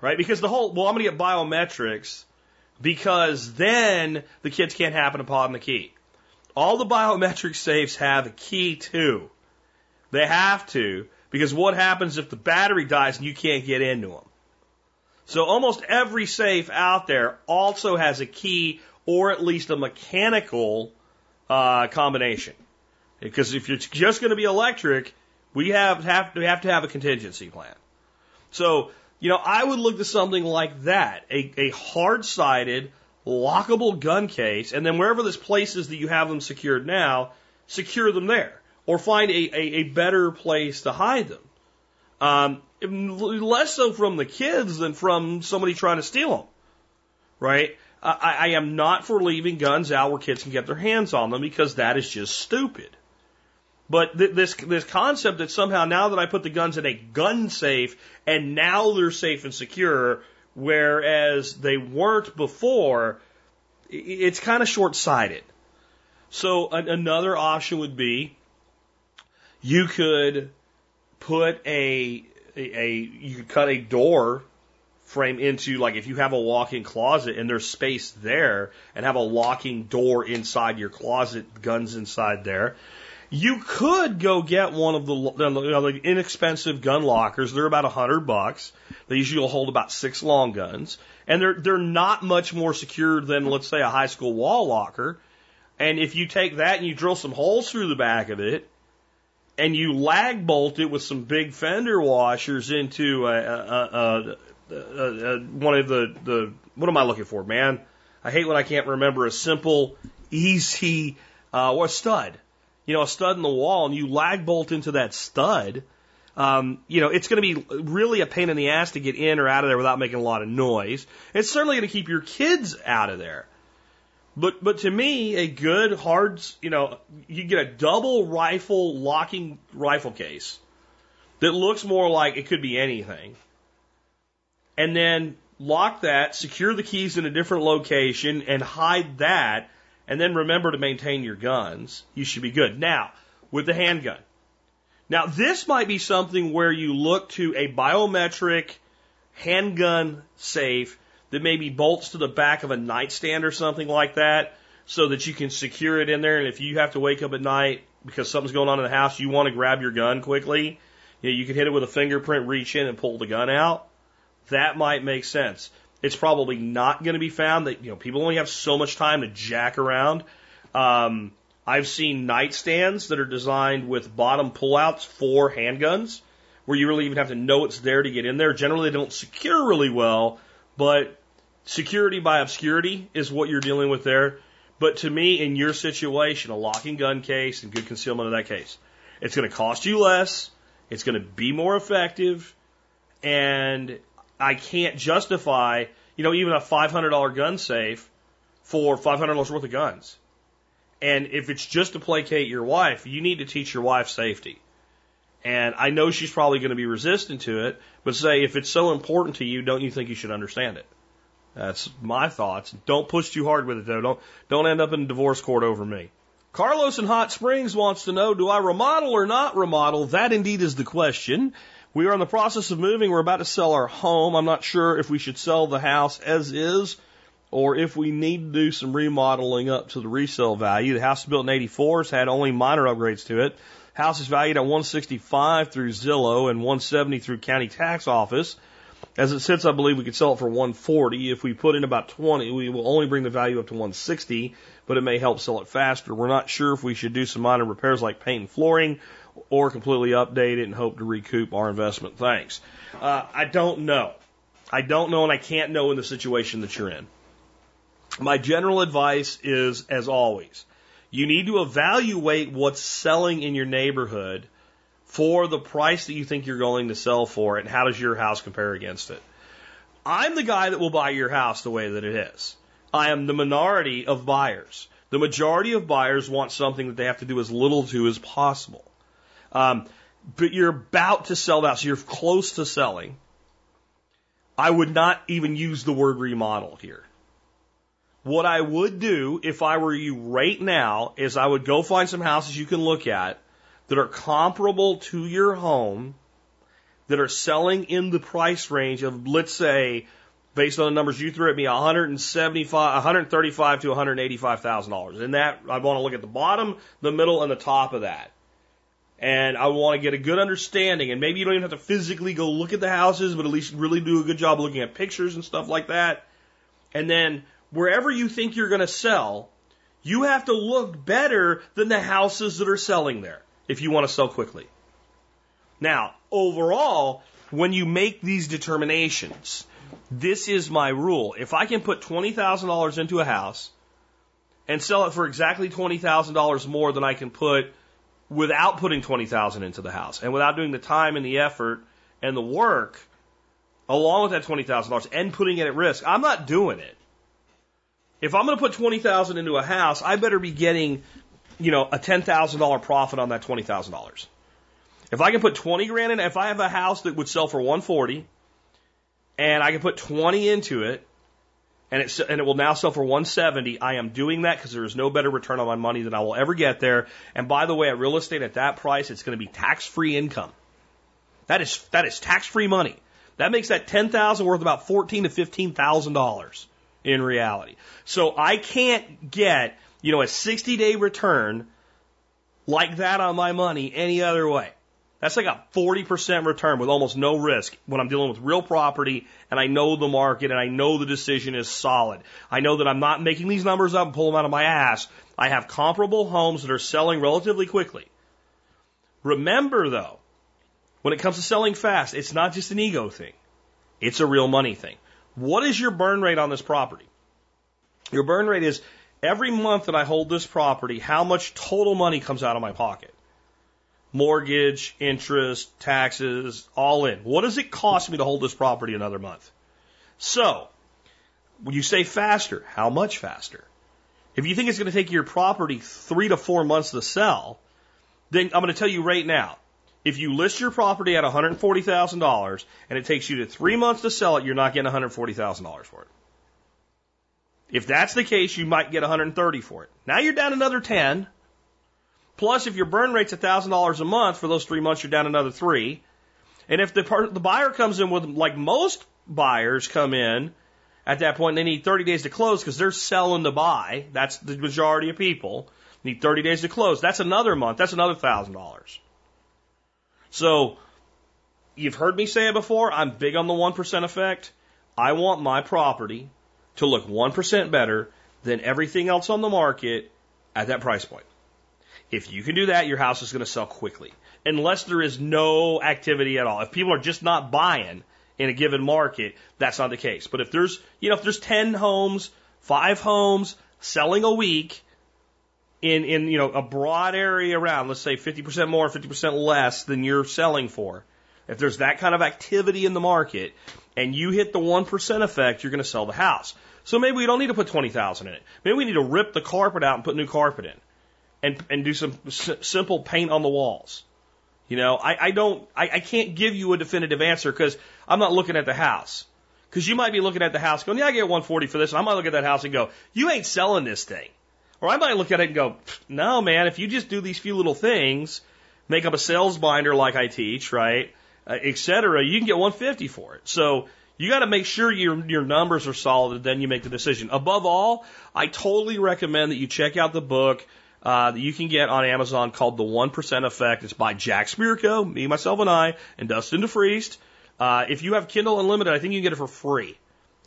Right? Because the whole, well, I'm going to get biometrics because then the kids can't happen upon the key. All the biometric safes have a key too. They have to, because what happens if the battery dies and you can't get into them? So almost every safe out there also has a key or at least a mechanical uh, combination. Because if it's just going to be electric, we have, have, to have to have a contingency plan. So, you know, I would look to something like that, a, a hard-sided, lockable gun case, and then wherever there's places that you have them secured now, secure them there or find a, a, a better place to hide them. Um, less so from the kids than from somebody trying to steal them, right? I, I am not for leaving guns out where kids can get their hands on them because that is just stupid. But th- this this concept that somehow now that I put the guns in a gun safe and now they're safe and secure, whereas they weren't before, it's kind of short sighted. So another option would be you could put a, a, a you could cut a door frame into like if you have a walk-in closet and there's space there and have a locking door inside your closet, guns inside there. You could go get one of the, you know, the inexpensive gun lockers. They're about a hundred bucks. They usually will hold about six long guns, and they're they're not much more secure than let's say a high school wall locker. And if you take that and you drill some holes through the back of it, and you lag bolt it with some big fender washers into a, a, a, one of the, the, what am I looking for, man? I hate when I can't remember a simple, easy, uh, a stud. You know, a stud in the wall, and you lag bolt into that stud. Um, you know, it's going to be really a pain in the ass to get in or out of there without making a lot of noise. It's certainly going to keep your kids out of there. But but to me, a good hard, you know, you get a double rifle locking rifle case that looks more like it could be anything, and then lock that, secure the keys in a different location, and hide that, and then remember to maintain your guns. You should be good. Now with the handgun. Now this might be something where you look to a biometric handgun safe that maybe bolts to the back of a nightstand or something like that so that you can secure it in there. And if you have to wake up at night because something's going on in the house, you want to grab your gun quickly, you, know, you can hit it with a fingerprint, reach in and pull the gun out. That might make sense. It's probably not going to be found that, you know, people only have so much time to jack around. Um, I've seen nightstands that are designed with bottom pullouts for handguns where you really even have to know it's there to get in there. Generally, they don't secure really well, but Security by obscurity is what you're dealing with there. But to me, in your situation, a locking gun case and good concealment of that case, it's going to cost you less. It's going to be more effective. And I can't justify, you know, even a $500 gun safe for $500 worth of guns. And if it's just to placate your wife, you need to teach your wife safety. And I know she's probably going to be resistant to it, but say if it's so important to you, don't you think you should understand it? That's my thoughts. Don't push too hard with it though. Don't don't end up in divorce court over me. Carlos in Hot Springs wants to know, do I remodel or not remodel? That indeed is the question. We are in the process of moving. We're about to sell our home. I'm not sure if we should sell the house as is or if we need to do some remodeling up to the resale value. The house was built in 84. It's had only minor upgrades to it. House is valued at 165 through Zillow and 170 through county tax office. As it sits, I believe we could sell it for 140. If we put in about 20, we will only bring the value up to 160, but it may help sell it faster. We're not sure if we should do some minor repairs like paint and flooring or completely update it and hope to recoup our investment. Thanks. Uh, I don't know. I don't know and I can't know in the situation that you're in. My general advice is, as always, you need to evaluate what's selling in your neighborhood for the price that you think you're going to sell for and how does your house compare against it. I'm the guy that will buy your house the way that it is. I am the minority of buyers. The majority of buyers want something that they have to do as little to as possible. Um, but you're about to sell that, so you're close to selling. I would not even use the word remodel here. What I would do if I were you right now is I would go find some houses you can look at that are comparable to your home that are selling in the price range of, let's say, based on the numbers you threw at me, 175, 135 to 185 thousand dollars. And that I want to look at the bottom, the middle, and the top of that. And I want to get a good understanding. And maybe you don't even have to physically go look at the houses, but at least really do a good job looking at pictures and stuff like that. And then wherever you think you're going to sell, you have to look better than the houses that are selling there if you want to sell quickly. Now, overall, when you make these determinations, this is my rule. If I can put $20,000 into a house and sell it for exactly $20,000 more than I can put without putting 20,000 into the house and without doing the time and the effort and the work along with that $20,000 and putting it at risk, I'm not doing it. If I'm going to put 20,000 into a house, I better be getting you know, a $10,000 profit on that $20,000. If I can put 20 grand in, if I have a house that would sell for 140 and I can put 20 into it and it, and it will now sell for 170, I am doing that because there is no better return on my money than I will ever get there. And by the way, at real estate at that price, it's going to be tax free income. That is, that is tax free money. That makes that 10,000 worth about 14 to $15,000 in reality. So I can't get you know, a 60 day return like that on my money any other way. That's like a 40% return with almost no risk when I'm dealing with real property and I know the market and I know the decision is solid. I know that I'm not making these numbers up and pulling them out of my ass. I have comparable homes that are selling relatively quickly. Remember though, when it comes to selling fast, it's not just an ego thing. It's a real money thing. What is your burn rate on this property? Your burn rate is every month that I hold this property, how much total money comes out of my pocket? Mortgage, interest, taxes, all in. What does it cost me to hold this property another month? So, when you say faster, how much faster? If you think it's going to take your property three to four months to sell, then I'm going to tell you right now, if you list your property at $140,000 and it takes you to three months to sell it, you're not getting $140,000 for it. If that's the case, you might get 130 for it. Now you're down another 10. Plus, if your burn rate's $1,000 a month for those three months, you're down another three. And if the, the buyer comes in with, like most buyers come in at that point, they need 30 days to close because they're selling to buy. That's the majority of people. Need 30 days to close. That's another month. That's another $1,000. So, you've heard me say it before. I'm big on the 1% effect. I want my property to look 1% better than everything else on the market at that price point. If you can do that, your house is going to sell quickly. Unless there is no activity at all. If people are just not buying in a given market, that's not the case. But if there's, you know, if there's 10 homes, five homes selling a week in, in, you know, a broad area around, let's say 50% more, 50% less than you're selling for. If there's that kind of activity in the market and you hit the 1% effect, you're going to sell the house. So maybe we don't need to put 20,000 in it. Maybe we need to rip the carpet out and put new carpet in and, and do some s- simple paint on the walls. You know, I, I don't, I, I can't give you a definitive answer because I'm not looking at the house. Because you might be looking at the house going, yeah, I get 140 for this. And I might look at that house and go, you ain't selling this thing. Or I might look at it and go, no, man, if you just do these few little things, make up a sales binder like I teach, right, uh, et cetera, you can get 150 for it. So you got to make sure your your numbers are solid, and then you make the decision. Above all, I totally recommend that you check out the book uh, that you can get on Amazon called The One Percent Effect. It's by Jack Spirko, me, myself, and I, and Dustin DeFriest. Uh, if you have Kindle Unlimited, I think you can get it for free.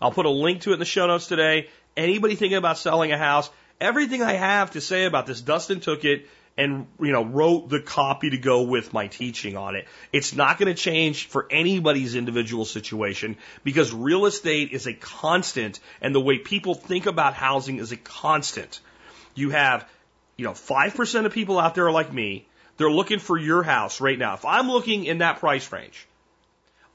I'll put a link to it in the show notes today. Anybody thinking about selling a house, everything I have to say about this, Dustin took it and you know wrote the copy to go with my teaching on it. It's not going to change for anybody's individual situation because real estate is a constant and the way people think about housing is a constant. You have, you know, 5% of people out there are like me. They're looking for your house right now. If I'm looking in that price range,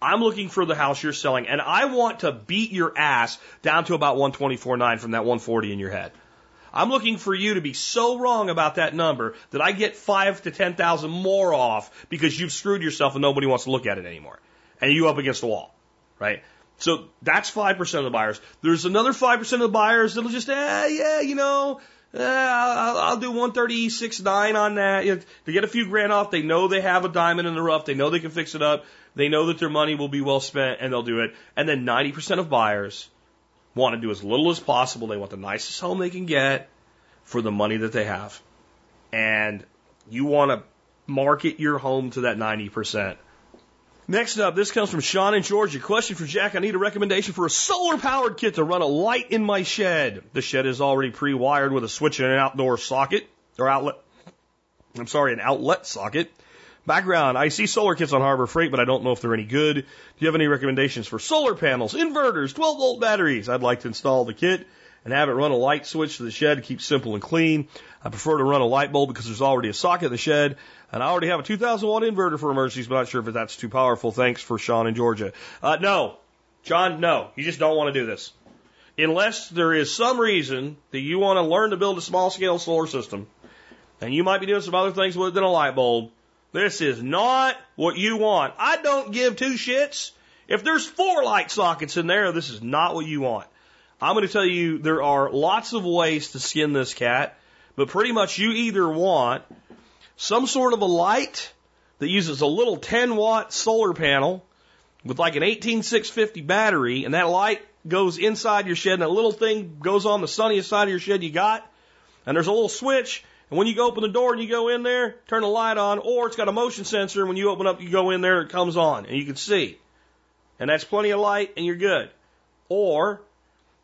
I'm looking for the house you're selling and I want to beat your ass down to about 124.9 from that 140 in your head. I'm looking for you to be so wrong about that number that I get five to ten thousand more off because you've screwed yourself and nobody wants to look at it anymore. And you up against the wall, right? So that's five percent of the buyers. There's another five percent of the buyers that'll just, eh, yeah, you know, eh, I'll, I'll do one thirty six nine on that. You know, they get a few grand off. They know they have a diamond in the rough. They know they can fix it up. They know that their money will be well spent and they'll do it. And then 90% of buyers want to do as little as possible. They want the nicest home they can get for the money that they have. And you want to market your home to that 90%. Next up, this comes from Sean in Georgia. Question for Jack. I need a recommendation for a solar powered kit to run a light in my shed. The shed is already pre wired with a switch and an outdoor socket or outlet. I'm sorry, an outlet socket. Background, I see solar kits on Harbor Freight, but I don't know if they're any good. Do you have any recommendations for solar panels, inverters, 12 volt batteries? I'd like to install the kit and have it run a light switch to the shed to keep simple and clean. I prefer to run a light bulb because there's already a socket in the shed, and I already have a 2,000 watt inverter for emergencies, but I'm not sure if that's too powerful. Thanks for Sean in Georgia. Uh, no, John, no, you just don't want to do this. Unless there is some reason that you want to learn to build a small scale solar system, and you might be doing some other things with it than a light bulb, this is not what you want. I don't give two shits. If there's four light sockets in there, this is not what you want. I'm going to tell you there are lots of ways to skin this cat, but pretty much you either want some sort of a light that uses a little 10 watt solar panel with like an 18650 battery, and that light goes inside your shed, and that little thing goes on the sunniest side of your shed you got, and there's a little switch, and when you go open the door and you go in there, turn the light on, or it's got a motion sensor. And When you open up, you go in there, it comes on, and you can see. And that's plenty of light, and you're good. Or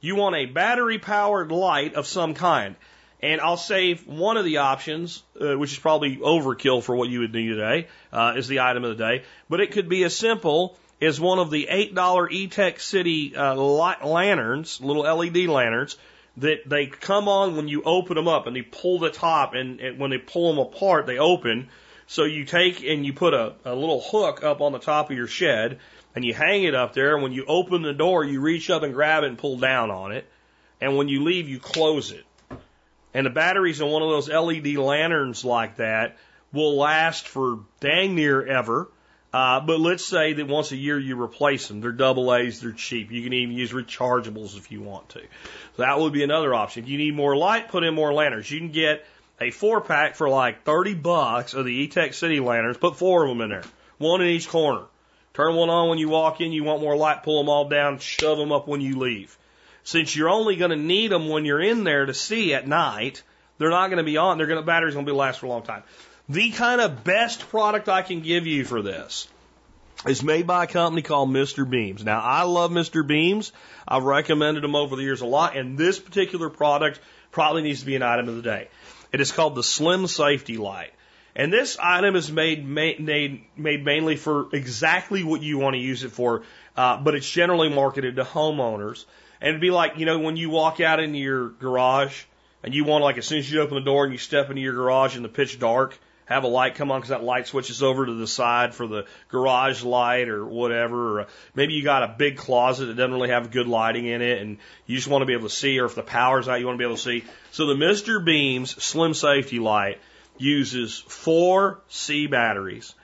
you want a battery powered light of some kind. And I'll save one of the options, uh, which is probably overkill for what you would need today, uh, is the item of the day. But it could be as simple as one of the $8 Etekcity uh, lanterns, little LED lanterns, that they come on when you open them up and they pull the top and, and when they pull them apart they open so you take and you put a, a little hook up on the top of your shed and you hang it up there and when you open the door you reach up and grab it and pull down on it and when you leave you close it and the batteries in one of those led lanterns like that will last for dang near ever uh, but let's say that once a year you replace them. They're double A's, they're cheap. You can even use rechargeables if you want to. So that would be another option. If you need more light, put in more lanterns. You can get a four pack for like 30 bucks of the Etekcity lanterns. Put four of them in there, one in each corner. Turn one on when you walk in. You want more light, pull them all down, shove them up when you leave. Since you're only going to need them when you're in there to see at night, they're not going to be on. They're going to batteries going to be last for a long time. The kind of best product I can give you for this is made by a company called Mr. Beams. Now, I love Mr. Beams. I've recommended them over the years a lot, and this particular product probably needs to be an item of the day. It is called the Slim Safety Light. And this item is made, made, made mainly for exactly what you want to use it for, uh, but it's generally marketed to homeowners. And it'd be like, you know, when you walk out into your garage and you want, like, as soon as you open the door and you step into your garage in the pitch dark, have a light come on because that light switches over to the side for the garage light or whatever. Or uh, maybe you got a big closet that doesn't really have good lighting in it and you just want to be able to see, or if the power's out, you want to be able to see. So the Mr. Beams Slim Safety Light uses four C batteries.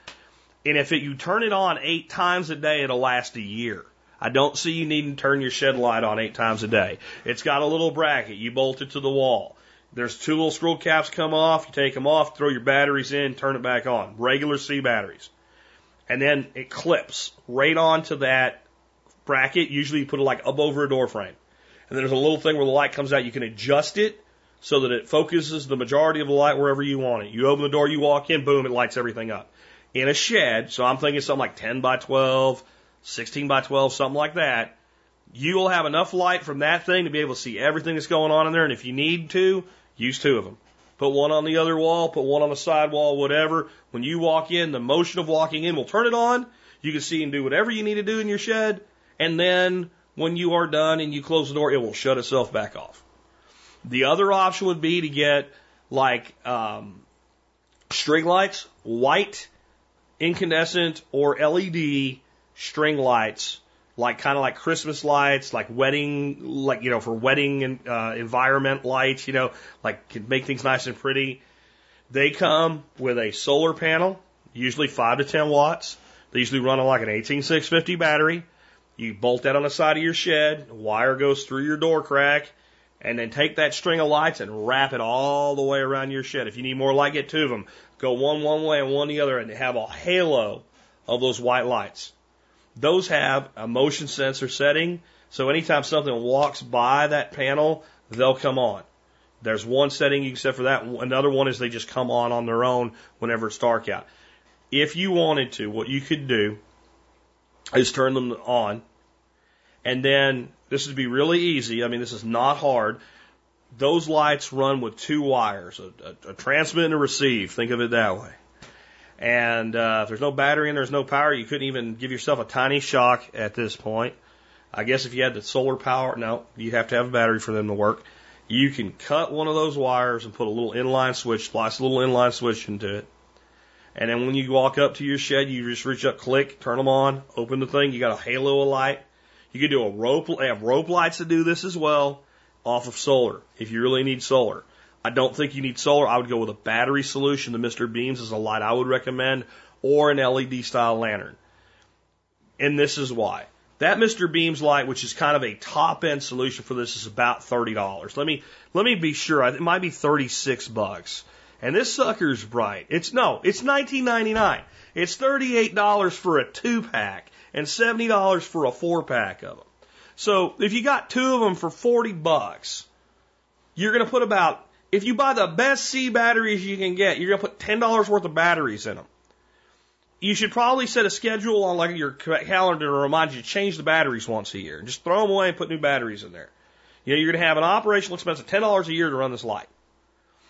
And if it, you turn it on eight times a day, it'll last a year. I don't see you needing to turn your shed light on eight times a day. It's got a little bracket. You bolt it to the wall. There's two little screw caps come off. You take them off, throw your batteries in, turn it back on. Regular C batteries. And then it clips right onto that bracket. Usually you put it like up over a door frame. And there's a little thing where the light comes out. You can adjust it so that it focuses the majority of the light wherever you want it. You open the door, you walk in, boom, it lights everything up. In a shed, so I'm thinking something like 10 by 12, 16 by 12, something like that. You will have enough light from that thing to be able to see everything that's going on in there. And if you need to, use two of them. Put one on the other wall, put one on the side wall, whatever. When you walk in, the motion of walking in will turn it on. You can see and do whatever you need to do in your shed. And then when you are done and you close the door, it will shut itself back off. The other option would be to get like um, string lights, white, incandescent, or LED string lights, like kind of like Christmas lights, like wedding, like you know, for wedding and uh, environment lights, you know, like can make things nice and pretty. They come with a solar panel, usually five to ten watts. They usually run on like an 18650 battery. You bolt that on the side of your shed, wire goes through your door crack, and then take that string of lights and wrap it all the way around your shed. If you need more light, get two of them. Go one one way and one the other, and have a halo of those white lights. Those have a motion sensor setting, so anytime something walks by that panel, they'll come on. There's one setting you can set for that. Another one is they just come on on their own whenever it's dark out. If you wanted to, what you could do is turn them on, and then this would be really easy. I mean, this is not hard. Those lights run with two wires, a, a, a transmit and a receive. Think of it that way. And uh, if there's no battery and there's no power, you couldn't even give yourself a tiny shock at this point. I guess if you had the solar power, no, you have to have a battery for them to work. You can cut one of those wires and put a little inline switch, splice a little inline switch into it. And then when you walk up to your shed, you just reach up, click, turn them on, open the thing. You got a halo of light. You could do a rope, they have rope lights to do this as well off of solar if you really need solar. I don't think you need solar. I would go with a battery solution. The Mr. Beams is a light I would recommend, or an LED style lantern. And this is why. That Mr. Beams light, which is kind of a top end solution for this, is about thirty dollars. Let me let me be sure. It might be thirty six bucks. And this sucker's bright. It's no, it's nineteen ninety nine. It's thirty eight dollars for a two pack and seventy dollars for a four pack of them. So if you got two of them for forty bucks, you're going to put about if you buy the best C batteries you can get, you're going to put $10 worth of batteries in them. You should probably set a schedule on like your calendar to remind you to change the batteries once a year. Just throw them away and put new batteries in there. You know, you're going to have an operational expense of $10 a year to run this light.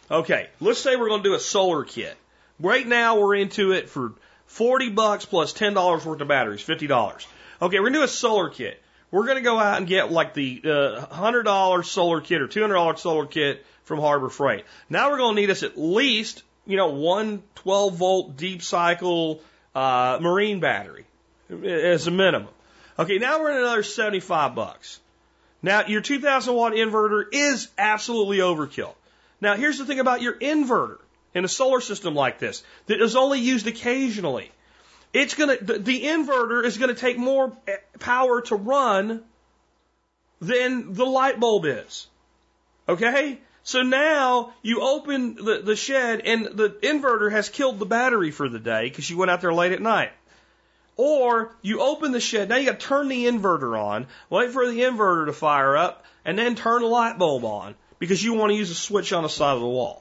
Okay, let's say we're going to do a solar kit. Right now we're into it for 40 bucks plus $10 worth of batteries, $50. Okay, we're going to do a solar kit. We're going to go out and get like the uh, $100 solar kit or $200 solar kit from Harbor Freight. Now we're going to need us at least, you know, one 12 volt deep cycle uh, marine battery as a minimum. Okay, now we're at another 75 bucks. Now your 2000 watt inverter is absolutely overkill. Now here's the thing about your inverter in a solar system like this that is only used occasionally. It's gonna the, the inverter is gonna take more eh, power to run than the light bulb is. Okay? So now you open the, the shed and the inverter has killed the battery for the day because you went out there late at night. Or you open the shed, now you got to turn the inverter on, wait for the inverter to fire up, and then turn the light bulb on because you want to use a switch on the side of the wall.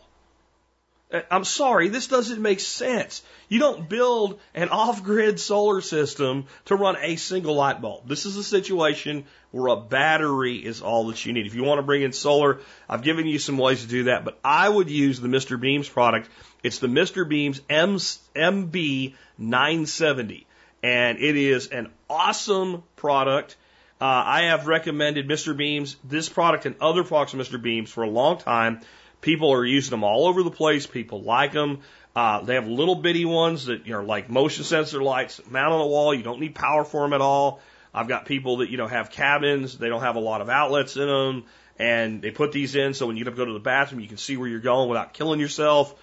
Uh, I'm sorry, this doesn't make sense. You don't build an off-grid solar system to run a single light bulb. This is a situation where a battery is all that you need. If you want to bring in solar, I've given you some ways to do that, but I would use the Mr. Beams product. It's the Mr. Beams M MB 970, and it is an awesome product. Uh, I have recommended Mr. Beams, this product and other products of Mr. Beams for a long time People are using them all over the place. People like them. Uh, they have little bitty ones that you know, like motion sensor lights mount on the wall. You don't need power for them at all. I've got people that you know have cabins. They don't have a lot of outlets in them, and they put these in so when you go to the bathroom, you can see where you're going without killing yourself.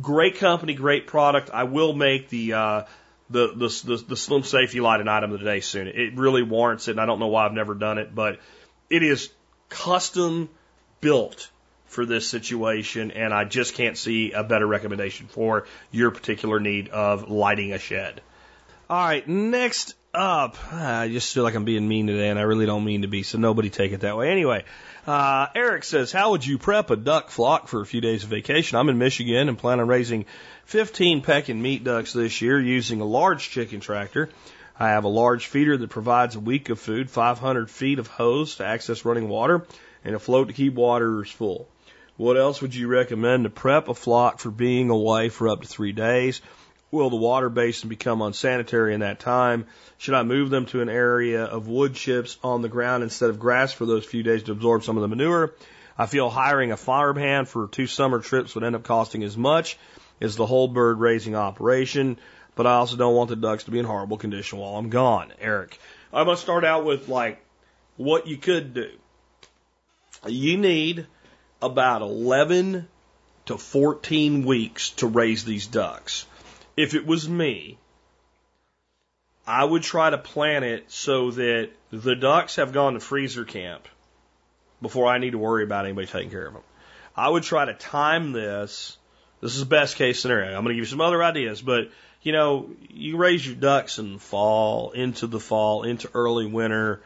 Great company, great product. I will make the uh, the, the, the, the Slim Safety Light an item of the day soon. It really warrants it, and I don't know why I've never done it, but it is custom built for this situation, and I just can't see a better recommendation for your particular need of lighting a shed. All right, next up, I just feel like I'm being mean today, and I really don't mean to be, so nobody take it that way. Anyway, uh, Eric says, How would you prep a duck flock for a few days of vacation? I'm in Michigan and plan on raising 15 Pekin meat ducks this year using a large chicken tractor. I have a large feeder that provides a week of food, 500 feet of hose to access running water, and a float to keep waters full. What else would you recommend to prep a flock for being away for up to three days? Will the water basin become unsanitary in that time? Should I move them to an area of wood chips on the ground instead of grass for those few days to absorb some of the manure? I feel hiring a farmhand for two summer trips would end up costing as much as the whole bird raising operation, but I also don't want the ducks to be in horrible condition while I'm gone. Eric, I'm going to start out with like what you could do. You need about 11 to 14 weeks to raise these ducks. If it was me, I would try to plan it so that the ducks have gone to freezer camp before I need to worry about anybody taking care of them. I would try to time this. This is the best case scenario. I'm going to give you some other ideas, but you know, you raise your ducks in fall, into the fall, into early winter.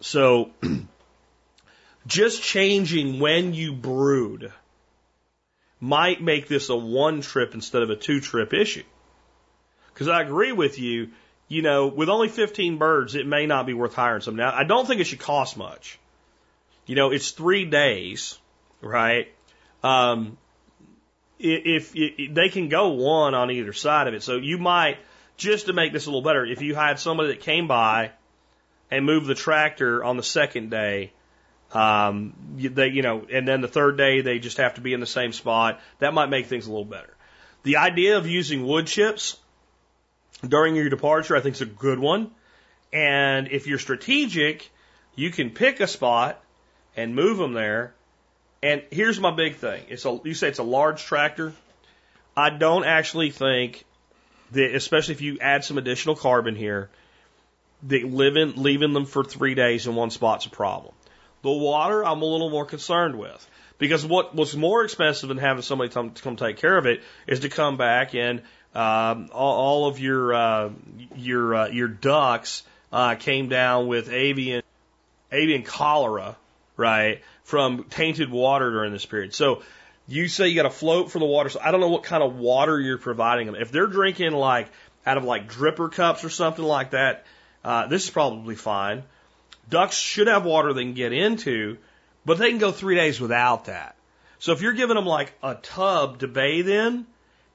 So just changing when you brood might make this a one trip instead of a two trip issue. Because I agree with you, you know, with only 15 birds, it may not be worth hiring some. Now, I don't think it should cost much. You know, it's three days, right? Um, if, if they can go one on either side of it, so you might just to make this a little better, if you had somebody that came by and moved the tractor on the second day um, they, you know, and then the third day they just have to be in the same spot. That might make things a little better. The idea of using wood chips during your departure, I think, is a good one. And if you're strategic, you can pick a spot and move them there. And here's my big thing: it's a you say it's a large tractor. I don't actually think that, especially if you add some additional carbon here, that living leaving them for three days in one spot's a problem. The water, I'm a little more concerned with. Because what, what's more expensive than having somebody come, come take care of it is to come back and um, all, all of your uh, your uh, your ducks uh, came down with avian avian cholera, right, from tainted water during this period. So you say you got to float for the water. So I don't know what kind of water you're providing them. If they're drinking like out of like dripper cups or something like that, uh, this is probably fine. Ducks should have water they can get into, but they can go three days without that. So if you're giving them like a tub to bathe in,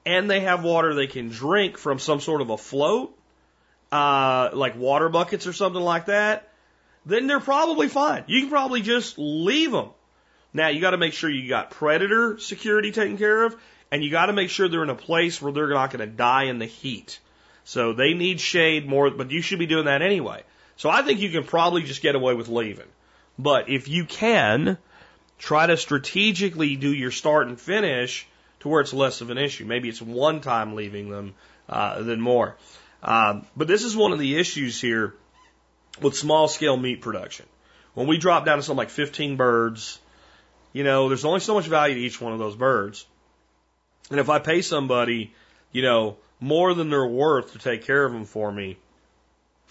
and they have water they can drink from some sort of a float, uh, like water buckets or something like that, then they're probably fine. You can probably just leave them. Now you got to make sure you got predator security taken care of, and you got to make sure they're in a place where they're not going to die in the heat. So they need shade more, but you should be doing that anyway. So I think you can probably just get away with leaving. But if you can, try to strategically do your start and finish to where it's less of an issue. Maybe it's one time leaving them uh, than more. Um, but this is one of the issues here with small scale meat production. When we drop down to something like 15 birds, you know, there's only so much value to each one of those birds. And if I pay somebody, you know, more than they're worth to take care of them for me,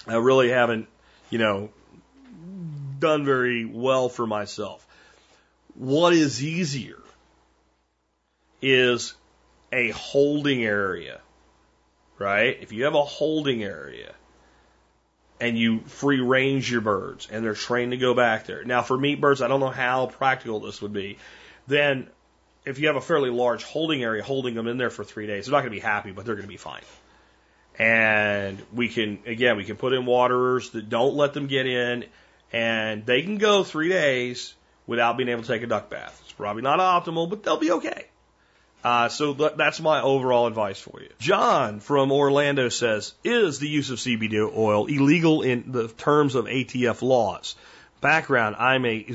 I really haven't you know, done very well for myself. What is easier is a holding area, right? If you have a holding area and you free range your birds and they're trained to go back there. Now, for meat birds, I don't know how practical this would be. Then, if you have a fairly large holding area, holding them in there for three days, they're not going to be happy, but they're going to be fine. And we can, again, we can put in waterers that don't let them get in and they can go three days without being able to take a duck bath. It's probably not optimal, but they'll be okay. Uh, so th- that's my overall advice for you. John from Orlando says, is the use of CBD oil illegal in the terms of ATF laws? Background, I'm a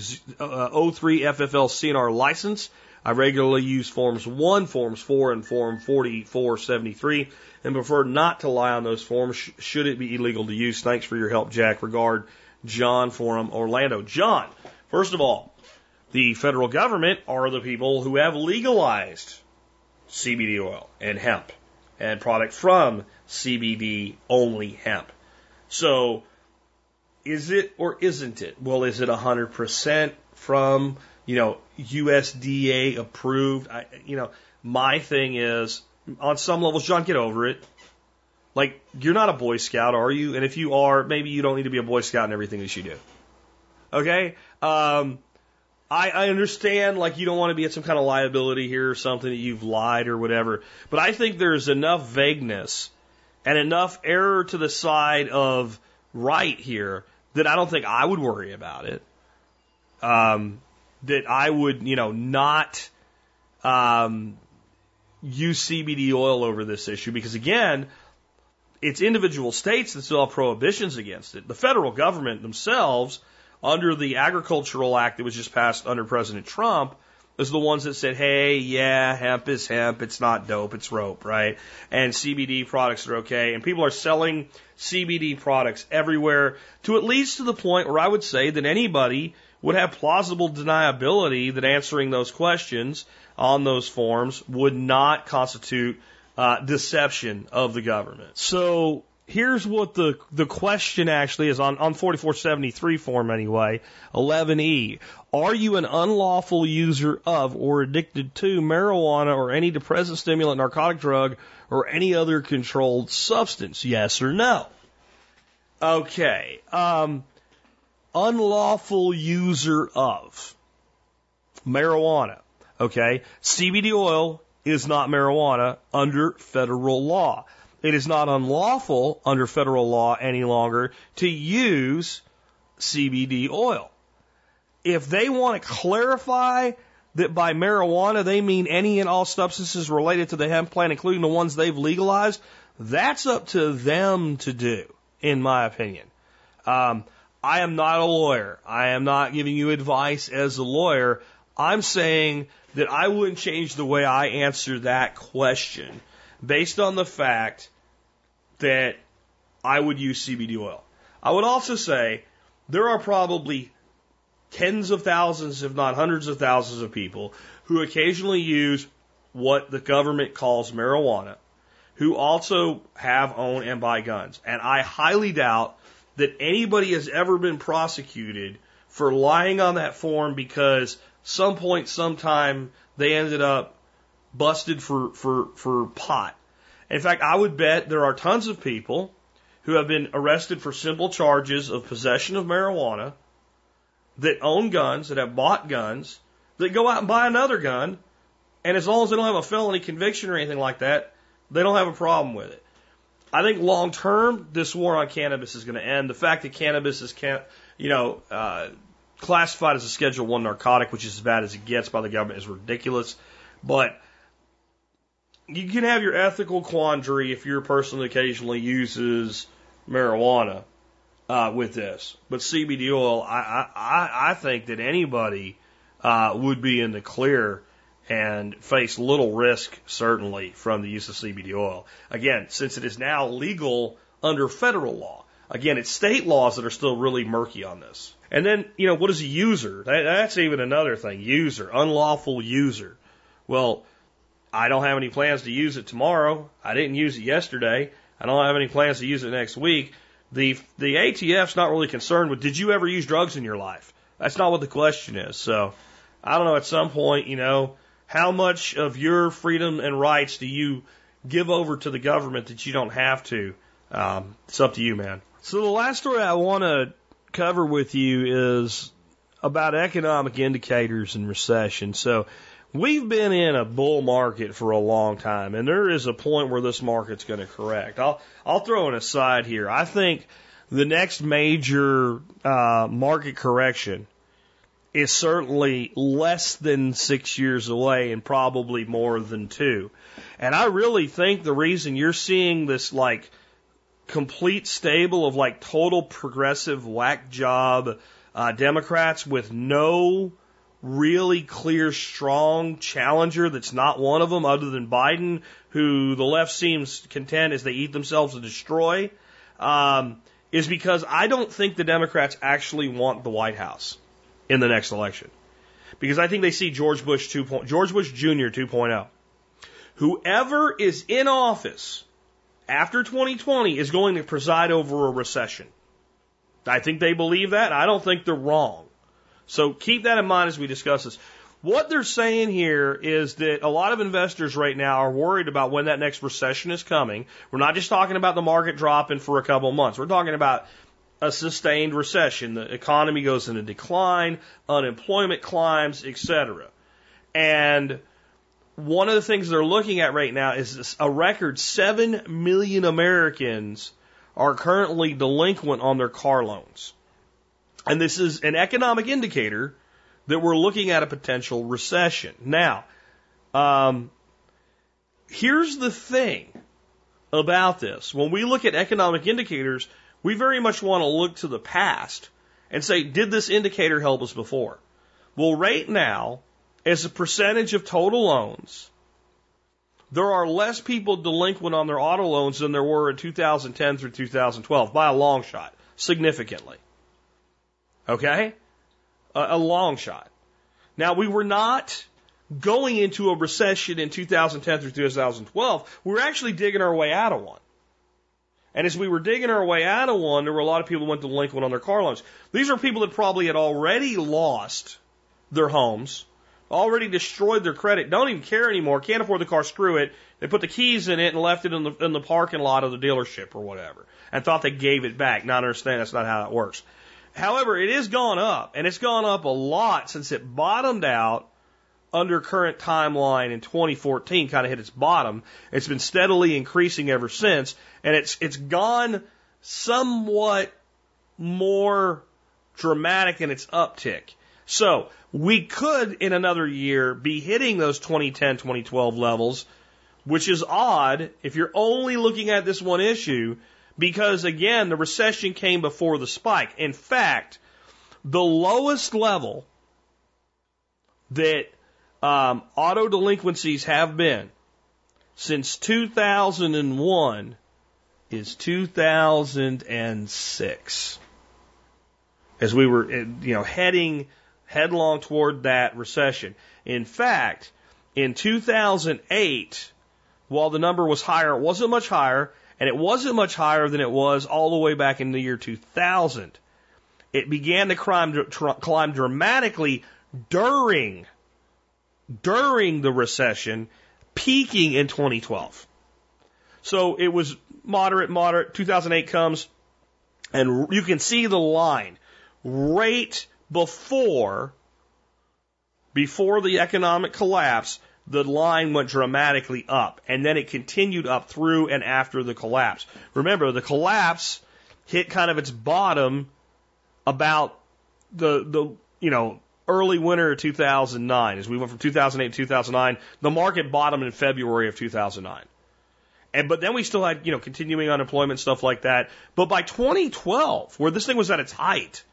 uh, 03 FFL CNR license. I regularly use Forms 1, Forms 4, and Form 4473 and prefer not to lie on those forms sh- should it be illegal to use. Thanks for your help, Jack. Regard, John from Orlando. John, first of all, the federal government are the people who have legalized CBD oil and hemp and product from CBD only hemp. So, is it or isn't it? Well, is it 100% from, you know, USDA approved? I, you know, my thing is, on some levels, John, get over it. Like, you're not a Boy Scout, are you? And if you are, maybe you don't need to be a Boy Scout in everything that you do. Okay? Um, I, I understand, like, you don't want to be at some kind of liability here or something that you've lied or whatever. But I think there's enough vagueness and enough error to the side of right here that I don't think I would worry about it. Um, that I would, you know, not um, use CBD oil over this issue because, again, it's individual states that still have prohibitions against it. The federal government themselves, under the Agricultural Act that was just passed under President Trump, is the ones that said, hey, yeah, hemp is hemp, it's not dope, it's rope, right? And CBD products are okay. And people are selling CBD products everywhere to at least to the point where I would say that anybody would have plausible deniability that answering those questions on those forms would not constitute uh, deception of the government. So here's what the the question actually is on on 4473 form anyway 11e are you an unlawful user of or addicted to marijuana or any depressant stimulant narcotic drug or any other controlled substance? Yes or no? Okay um unlawful user of marijuana Okay? CBD oil is not marijuana under federal law. It is not unlawful under federal law any longer to use CBD oil. If they want to clarify that by marijuana they mean any and all substances related to the hemp plant, including the ones they've legalized, that's up to them to do, in my opinion. Um, I am not a lawyer. I am not giving you advice as a lawyer. I'm saying that I wouldn't change the way I answer that question based on the fact that I would use CBD oil. I would also say there are probably tens of thousands, if not hundreds of thousands of people who occasionally use what the government calls marijuana, who also have, own, and buy guns. And I highly doubt that anybody has ever been prosecuted for lying on that form because some point, sometime, they ended up busted for, for, for pot. In fact, I would bet there are tons of people who have been arrested for simple charges of possession of marijuana that own guns, that have bought guns, that go out and buy another gun, and as long as they don't have a felony conviction or anything like that, they don't have a problem with it. I think long term, this war on cannabis is going to end. The fact that cannabis is, can, you know, uh, classified as a Schedule One narcotic, which is as bad as it gets by the government, is ridiculous. But you can have your ethical quandary if you're a person that occasionally uses marijuana uh, with this. But CBD oil, I I, I think that anybody uh, would be in the clear and face little risk, certainly, from the use of CBD oil. Again, since it is now legal under federal law. Again, it's state laws that are still really murky on this. And then, you know, what is a user? That, that's even another thing. User, unlawful user. Well, I don't have any plans to use it tomorrow. I didn't use it yesterday. I don't have any plans to use it next week. The the ATF's not really concerned with did you ever use drugs in your life? That's not what the question is. So I don't know. At some point, you know, how much of your freedom and rights do you give over to the government that you don't have to? Um, it's up to you, man. So the last story I want to cover with you is about economic indicators and recession. So we've been in a bull market for a long time, and there is a point where this market's going to correct. I'll I'll throw an aside here. I think the next major uh, market correction is certainly less than six years away, and probably more than two. And I really think the reason you're seeing this like complete stable of like total progressive whack job uh, Democrats with no really clear, strong challenger that's not one of them other than Biden, who the left seems content as they eat themselves to destroy, um, is because I don't think the Democrats actually want the White House in the next election. Because I think they see George Bush 2. George Bush Jr. 2.0. Whoever is in office after 2020 is going to preside over a recession. I think they believe that. I don't think they're wrong. So keep that in mind as we discuss this. What they're saying here is that a lot of investors right now are worried about when that next recession is coming. We're not just talking about the market dropping for a couple of months. We're talking about a sustained recession. The economy goes into decline, unemployment climbs, etc. And one of the things they're looking at right now is a record 7 million Americans are currently delinquent on their car loans. And this is an economic indicator that we're looking at a potential recession. Now, um, here's the thing about this. When we look at economic indicators, we very much want to look to the past and say, did this indicator help us before? Well, right now, as a percentage of total loans, there are less people delinquent on their auto loans than there were in 2010 through 2012 by a long shot, significantly. Okay? A, a long shot. Now, we were not going into a recession in 2010 through 2012. We were actually digging our way out of one. And as we were digging our way out of one, there were a lot of people who went delinquent on their car loans. These are people that probably had already lost their homes, already destroyed their credit, don't even care anymore, can't afford the car, screw it. They put the keys in it and left it in the, in the parking lot of the dealership or whatever, and thought they gave it back. Not understand that's not how that works. However, it has gone up, and it's gone up a lot since it bottomed out under current timeline in 2014, kind of hit its bottom. It's been steadily increasing ever since, and it's it's gone somewhat more dramatic in its uptick. So we could in another year be hitting those 2010, 2012 levels, which is odd if you're only looking at this one issue because again, the recession came before the spike. In fact, the lowest level that um, auto delinquencies have been since 2001 is 2006. As we were, you know, heading headlong toward that recession. In fact, in 2008, while the number was higher, it wasn't much higher. And it wasn't much higher than it was all the way back in the year 2000. It began to climb, climb dramatically during, during the recession, peaking in 2012. So it was moderate, moderate. 2008 comes, and you can see the line right before, before the economic collapse the line went dramatically up and then it continued up through and after the collapse. Remember, the collapse hit kind of its bottom about the, the, you know, early winter of 2009. As we went from 2008 to 2009, the market bottomed in February of 2009. And, but then we still had, you know, continuing unemployment, stuff like that. But by 2012, where this thing was at its height,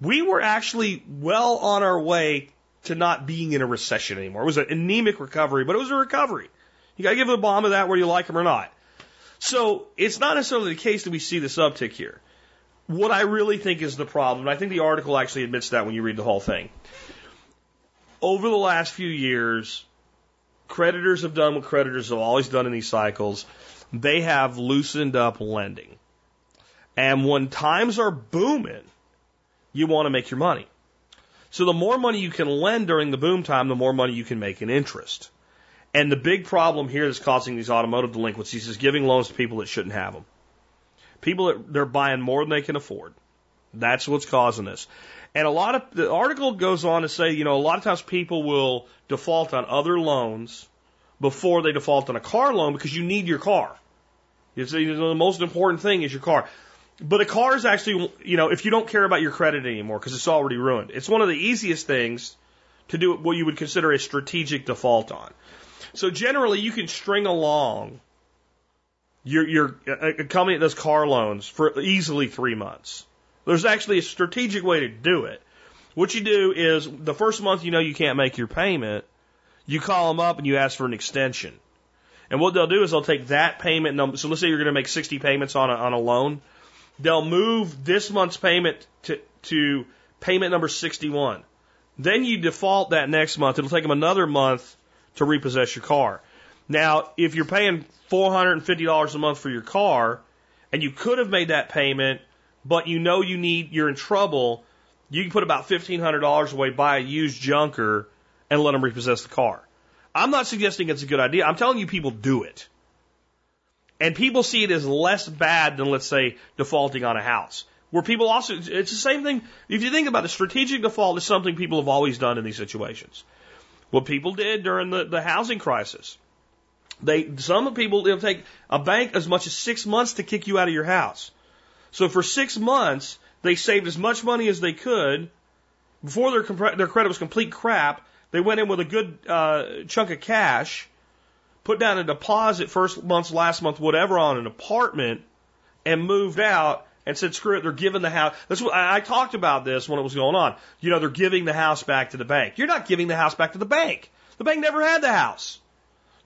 we were actually well on our way to not being in a recession anymore. It was an anemic recovery, but it was a recovery. You got to give the Obama that whether you like him or not. So it's not necessarily the case that we see this uptick here. What I really think is the problem, I think the article actually admits that when you read the whole thing. Over the last few years, creditors have done what creditors have always done in these cycles. They have loosened up lending. And when times are booming, you want to make your money. So the more money you can lend during the boom time, the more money you can make in interest. And the big problem here that's causing these automotive delinquencies is giving loans to people that shouldn't have them. People that they're buying more than they can afford. That's what's causing this. And a lot of the article goes on to say, you know, a lot of times people will default on other loans before they default on a car loan because you need your car. It's, you know, the most important thing is your car. But a car is actually, you know, if you don't care about your credit anymore because it's already ruined, it's one of the easiest things to do what you would consider a strategic default on. So generally, you can string along your, your a uh, uh, company that does car loans for easily three months. There's actually a strategic way to do it What you do is the first month you know you can't make your payment, you call them up and you ask for an extension. And what they'll do is they'll take that payment number. So let's say you're going to make 60 payments on a, on a loan. They'll move this month's payment to, to payment number 61. Then you default that next month. It'll take them another month to repossess your car. Now, if you're paying $450 a month for your car and you could have made that payment, but you know you need, you're in trouble, you can put about $1,500 away, buy a used junker, and let them repossess the car. I'm not suggesting it's a good idea. I'm telling you people do it. And people see it as less bad than, let's say, defaulting on a house. Where people also, it's the same thing. If you think about it, strategic default is something people have always done in these situations. What people did during the, the housing crisis. They, some people, they'll take a bank as much as six months to kick you out of your house. So for six months, they saved as much money as they could before their, their credit was complete crap. They went in with a good uh, chunk of cash, put down a deposit first month, last month, whatever, on an apartment, and moved out and said, screw it, they're giving the house. That's what I talked about this when it was going on. You know, they're giving the house back to the bank. You're not giving the house back to the bank. The bank never had the house.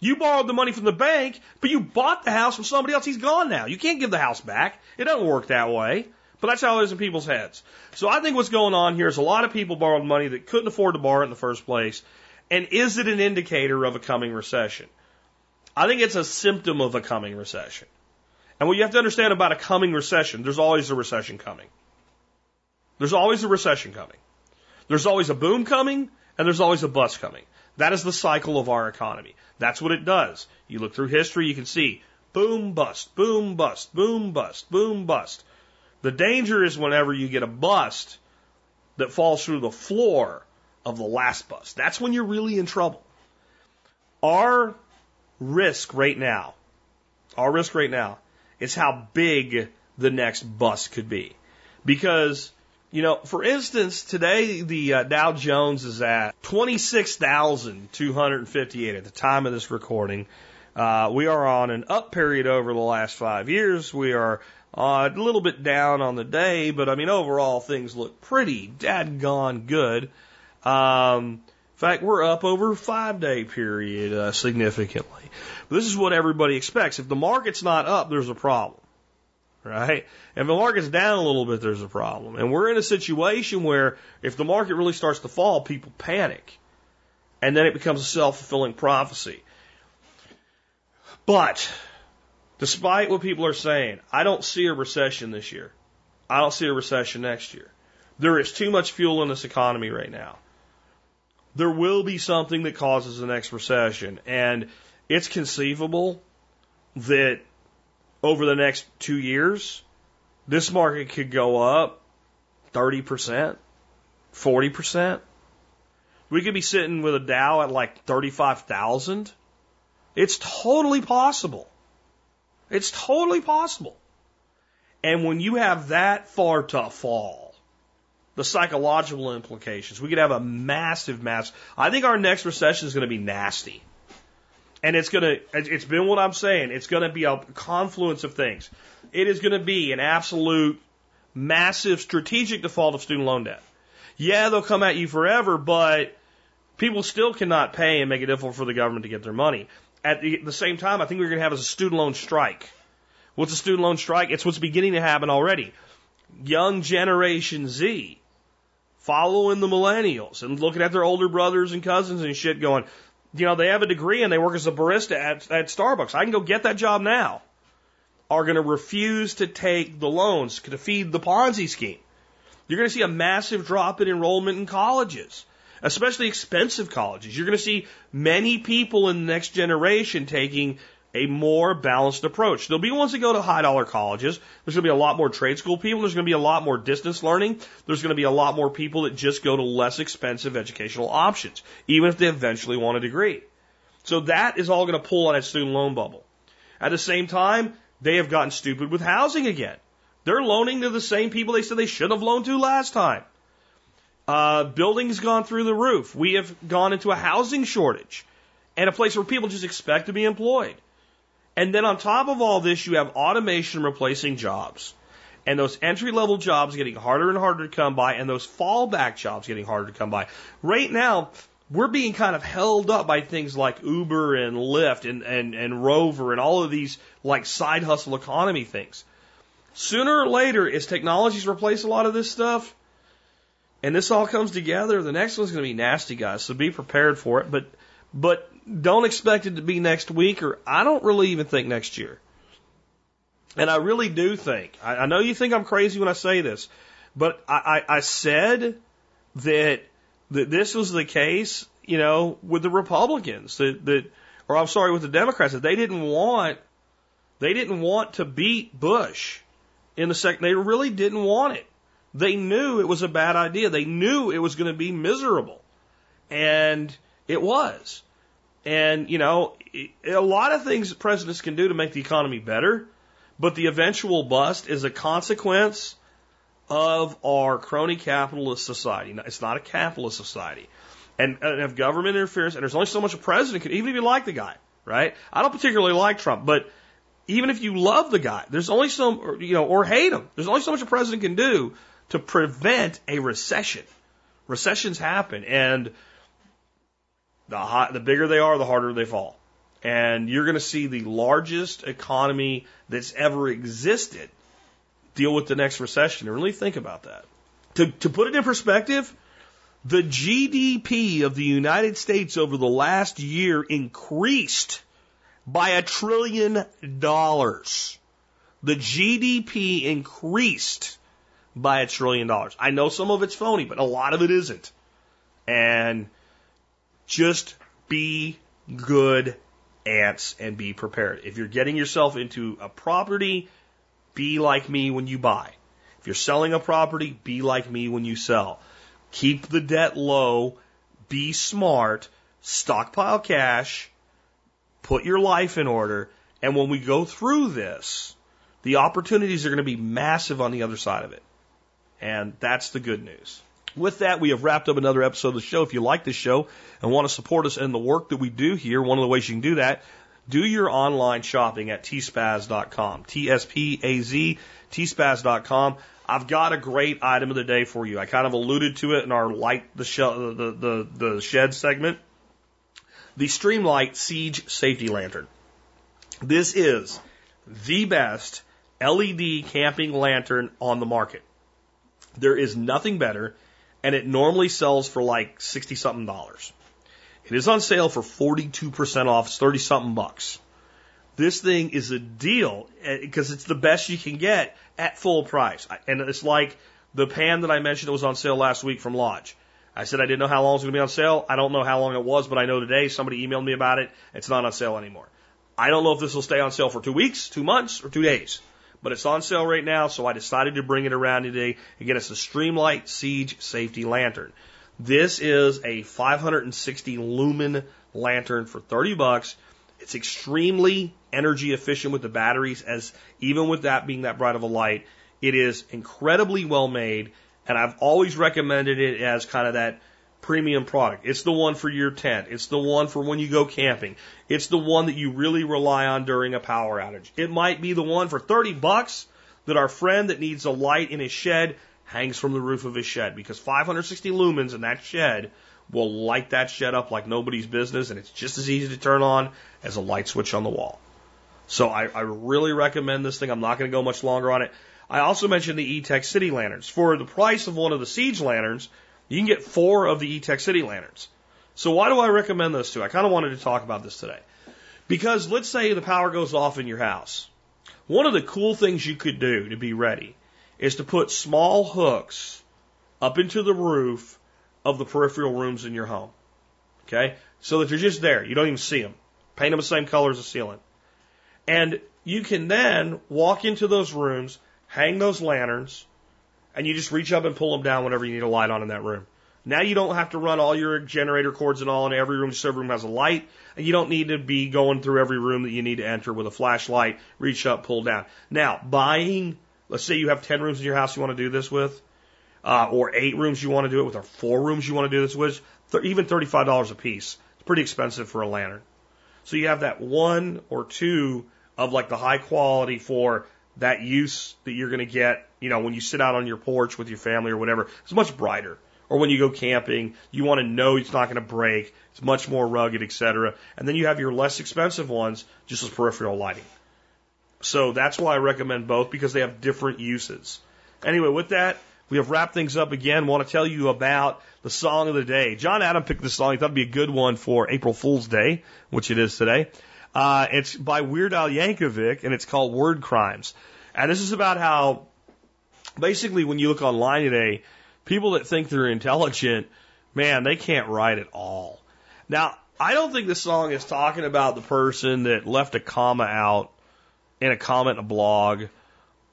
You borrowed the money from the bank, but you bought the house from somebody else. He's gone now. You can't give the house back. It doesn't work that way. But that's how it is in people's heads. So I think what's going on here is a lot of people borrowed money that couldn't afford to borrow it in the first place. And is it an indicator of a coming recession? I think it's a symptom of a coming recession. And what you have to understand about a coming recession, there's always a recession coming. There's always a recession coming. There's always a boom coming, and there's always a bust coming. That is the cycle of our economy. That's what it does. You look through history, you can see boom, bust, boom, bust, boom, bust, boom, bust. The danger is whenever you get a bust that falls through the floor of the last bust. That's when you're really in trouble. Our risk right now, our risk right now is how big the next bust could be. Because, you know, for instance, today the uh, Dow Jones is at 26,258 at the time of this recording. Uh, we are on an up period over the last five years. We are uh, a little bit down on the day, but I mean, overall things look pretty dadgone good. Um, in fact, we're up over five day period uh, significantly. This is what everybody expects. If the market's not up, there's a problem. Right? If the market's down a little bit, there's a problem. And we're in a situation where if the market really starts to fall, people panic. And then it becomes a self fulfilling prophecy. But, despite what people are saying, I don't see a recession this year. I don't see a recession next year. There is too much fuel in this economy right now. There will be something that causes the next recession. And it's conceivable that over the next two years, this market could go up 30%, 40%. We could be sitting with a Dow at like 35,000. It's totally possible. It's totally possible. And when you have that far to fall, the psychological implications, we could have a massive, massive. I think our next recession is going to be nasty. And it's going to, it's been what I'm saying. It's going to be a confluence of things. It is going to be an absolute massive strategic default of student loan debt. Yeah, they'll come at you forever, but people still cannot pay and make it difficult for the government to get their money. At the, the same time, I think we're going to have a student loan strike. What's a student loan strike? It's what's beginning to happen already. Young Generation Z following the millennials and looking at their older brothers and cousins and shit going, you know, they have a degree and they work as a barista at, at Starbucks. I can go get that job now. Are going to refuse to take the loans to feed the Ponzi scheme. You're going to see a massive drop in enrollment in colleges, especially expensive colleges. You're going to see many people in the next generation taking a more balanced approach. There'll be ones that go to high dollar colleges. There's going to be a lot more trade school people. There's going to be a lot more distance learning. There's going to be a lot more people that just go to less expensive educational options, even if they eventually want a degree. So that is all going to pull on that student loan bubble. At the same time, they have gotten stupid with housing again. They're loaning to the same people they said they should have loaned to last time. Uh, buildings gone through the roof. We have gone into a housing shortage and a place where people just expect to be employed. And then on top of all this, you have automation replacing jobs. and those entry level jobs getting harder and harder to come by, and those fallback jobs getting harder to come by. Right now, we're being kind of held up by things like Uber and Lyft and, and, and Rover and all of these like side hustle economy things. Sooner or later, as technologies replace a lot of this stuff, and this all comes together, the next one's going to be nasty, guys. So be prepared for it, but but don't expect it to be next week, or I don't really even think next year. And I really do think, I, I know you think I'm crazy when I say this, but I, I, I said that, that this was the case, you know, with the Republicans, that, that, or I'm sorry, with the Democrats, that they didn't want, they didn't want to beat Bush in the second, they really didn't want it. They knew it was a bad idea. They knew it was going to be miserable. And it was. And, you know, a lot of things presidents can do to make the economy better. But the eventual bust is a consequence of our crony capitalist society. It's not a capitalist society. And, uh, and if government interference, and there's only so much a president can, even if you like the guy, right? I don't particularly like Trump, but even if you love the guy, there's only so, you know, or hate him, there's only so much a president can do to prevent a recession. Recessions happen, and the hot, the bigger they are, the harder they fall and you're going to see the largest economy that's ever existed deal with the next recession. And really think about that. To, to put it in perspective, the GDP of the United States over the last year increased by a trillion dollars. The GDP increased by a trillion dollars. I know some of it's phony, but a lot of it isn't. And just be good ants and be prepared. If you're getting yourself into a property, be like me when you buy. If you're selling a property, be like me when you sell. Keep the debt low, be smart, stockpile cash, put your life in order, and when we go through this, the opportunities are going to be massive on the other side of it. And that's the good news. With that, we have wrapped up another episode of the show. If you like this show and want to support us in the work that we do here, one of the ways you can do that, do your online shopping at tspaz.com. T-S-P-A-Z, tspaz.com. I've got a great item of the day for you. I kind of alluded to it in our light the, the, the, the shed segment. The Streamlight Siege Safety Lantern. This is the best LED camping lantern on the market. There is nothing better and it normally sells for like 60 something dollars. It is on sale for 42% off. It's 30 something bucks. This thing is a deal because eh, it's the best you can get at full price. And it's like the pan that I mentioned that was on sale last week from Lodge. I said I didn't know how long it was going to be on sale. I don't know how long it was, but I know today somebody emailed me about it. It's not on sale anymore. I don't know if this will stay on sale for two weeks, two months, or two days but it's on sale right now, so I decided to bring it around today. Again, it's a Streamlight Siege Safety Lantern. This is a 560 lumen lantern for 30 bucks. It's extremely energy efficient with the batteries, as even with that being that bright of a light, it is incredibly well made, and I've always recommended it as kind of that premium product. It's the one for your tent. It's the one for when you go camping. It's the one that you really rely on during a power outage. It might be the one for 30 bucks that our friend that needs a light in his shed hangs from the roof of his shed because 560 lumens in that shed will light that shed up like nobody's business and it's just as easy to turn on as a light switch on the wall. So I, I really recommend this thing. I'm not going to go much longer on it. I also mentioned the Etekcity Lanterns. For the price of one of the Siege Lanterns, you can get four of the Etekcity lanterns. So why do I recommend those two? I kind of wanted to talk about this today. Because let's say the power goes off in your house. One of the cool things you could do to be ready is to put small hooks up into the roof of the peripheral rooms in your home. Okay? So that they're just there. You don't even see them. Paint them the same color as the ceiling. And you can then walk into those rooms, hang those lanterns, and you just reach up and pull them down whenever you need a light on in that room. Now you don't have to run all your generator cords and all in every room. Just every room has a light, and you don't need to be going through every room that you need to enter with a flashlight. Reach up, pull down. Now buying, let's say you have ten rooms in your house you want to do this with, uh, or eight rooms you want to do it with, or four rooms you want to do this with. Th- even thirty-five dollars a piece. It's pretty expensive for a lantern. So you have that one or two of like the high quality for that use that you're going to get, you know, when you sit out on your porch with your family or whatever, is much brighter. Or when you go camping, you want to know it's not going to break. It's much more rugged, etc. And then you have your less expensive ones, just as peripheral lighting. So that's why I recommend both because they have different uses. Anyway, with that, we have wrapped things up again. Want to tell you about the song of the day. John Adam picked this song. He thought it'd be a good one for April Fool's Day, which it is today. Uh, it's by Weird Al Yankovic, and it's called Word Crimes. And this is about how, basically, when you look online today, people that think they're intelligent, man, they can't write at all. Now, I don't think this song is talking about the person that left a comma out in a comment in a blog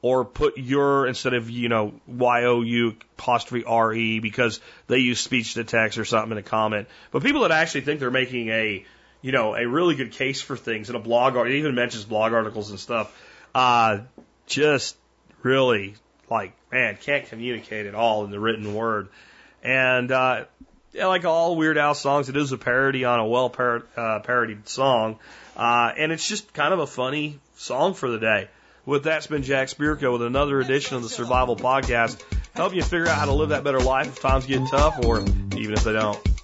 or put your instead of, you know, Y-O-U apostrophe R-E because they use speech to text or something in a comment. But people that actually think they're making a, you know, a really good case for things in a blog, or it even mentions blog articles and stuff, uh, just really like, man, can't communicate at all in the written word. And, uh, yeah, like all Weird Al songs, it is a parody on a well uh, parodied song. Uh, and it's just kind of a funny song for the day. With that, it's been Jack Spirko with another edition of the Survival Podcast, helping you figure out how to live that better life if times get tough or even if they don't.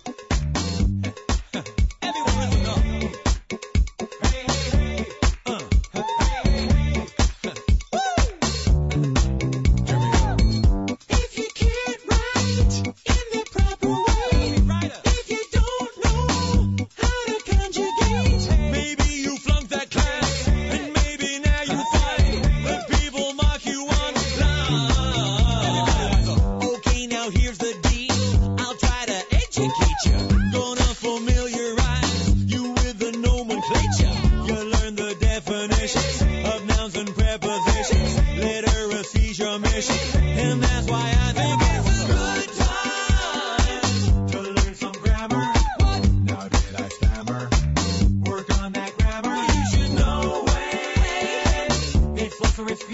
Listen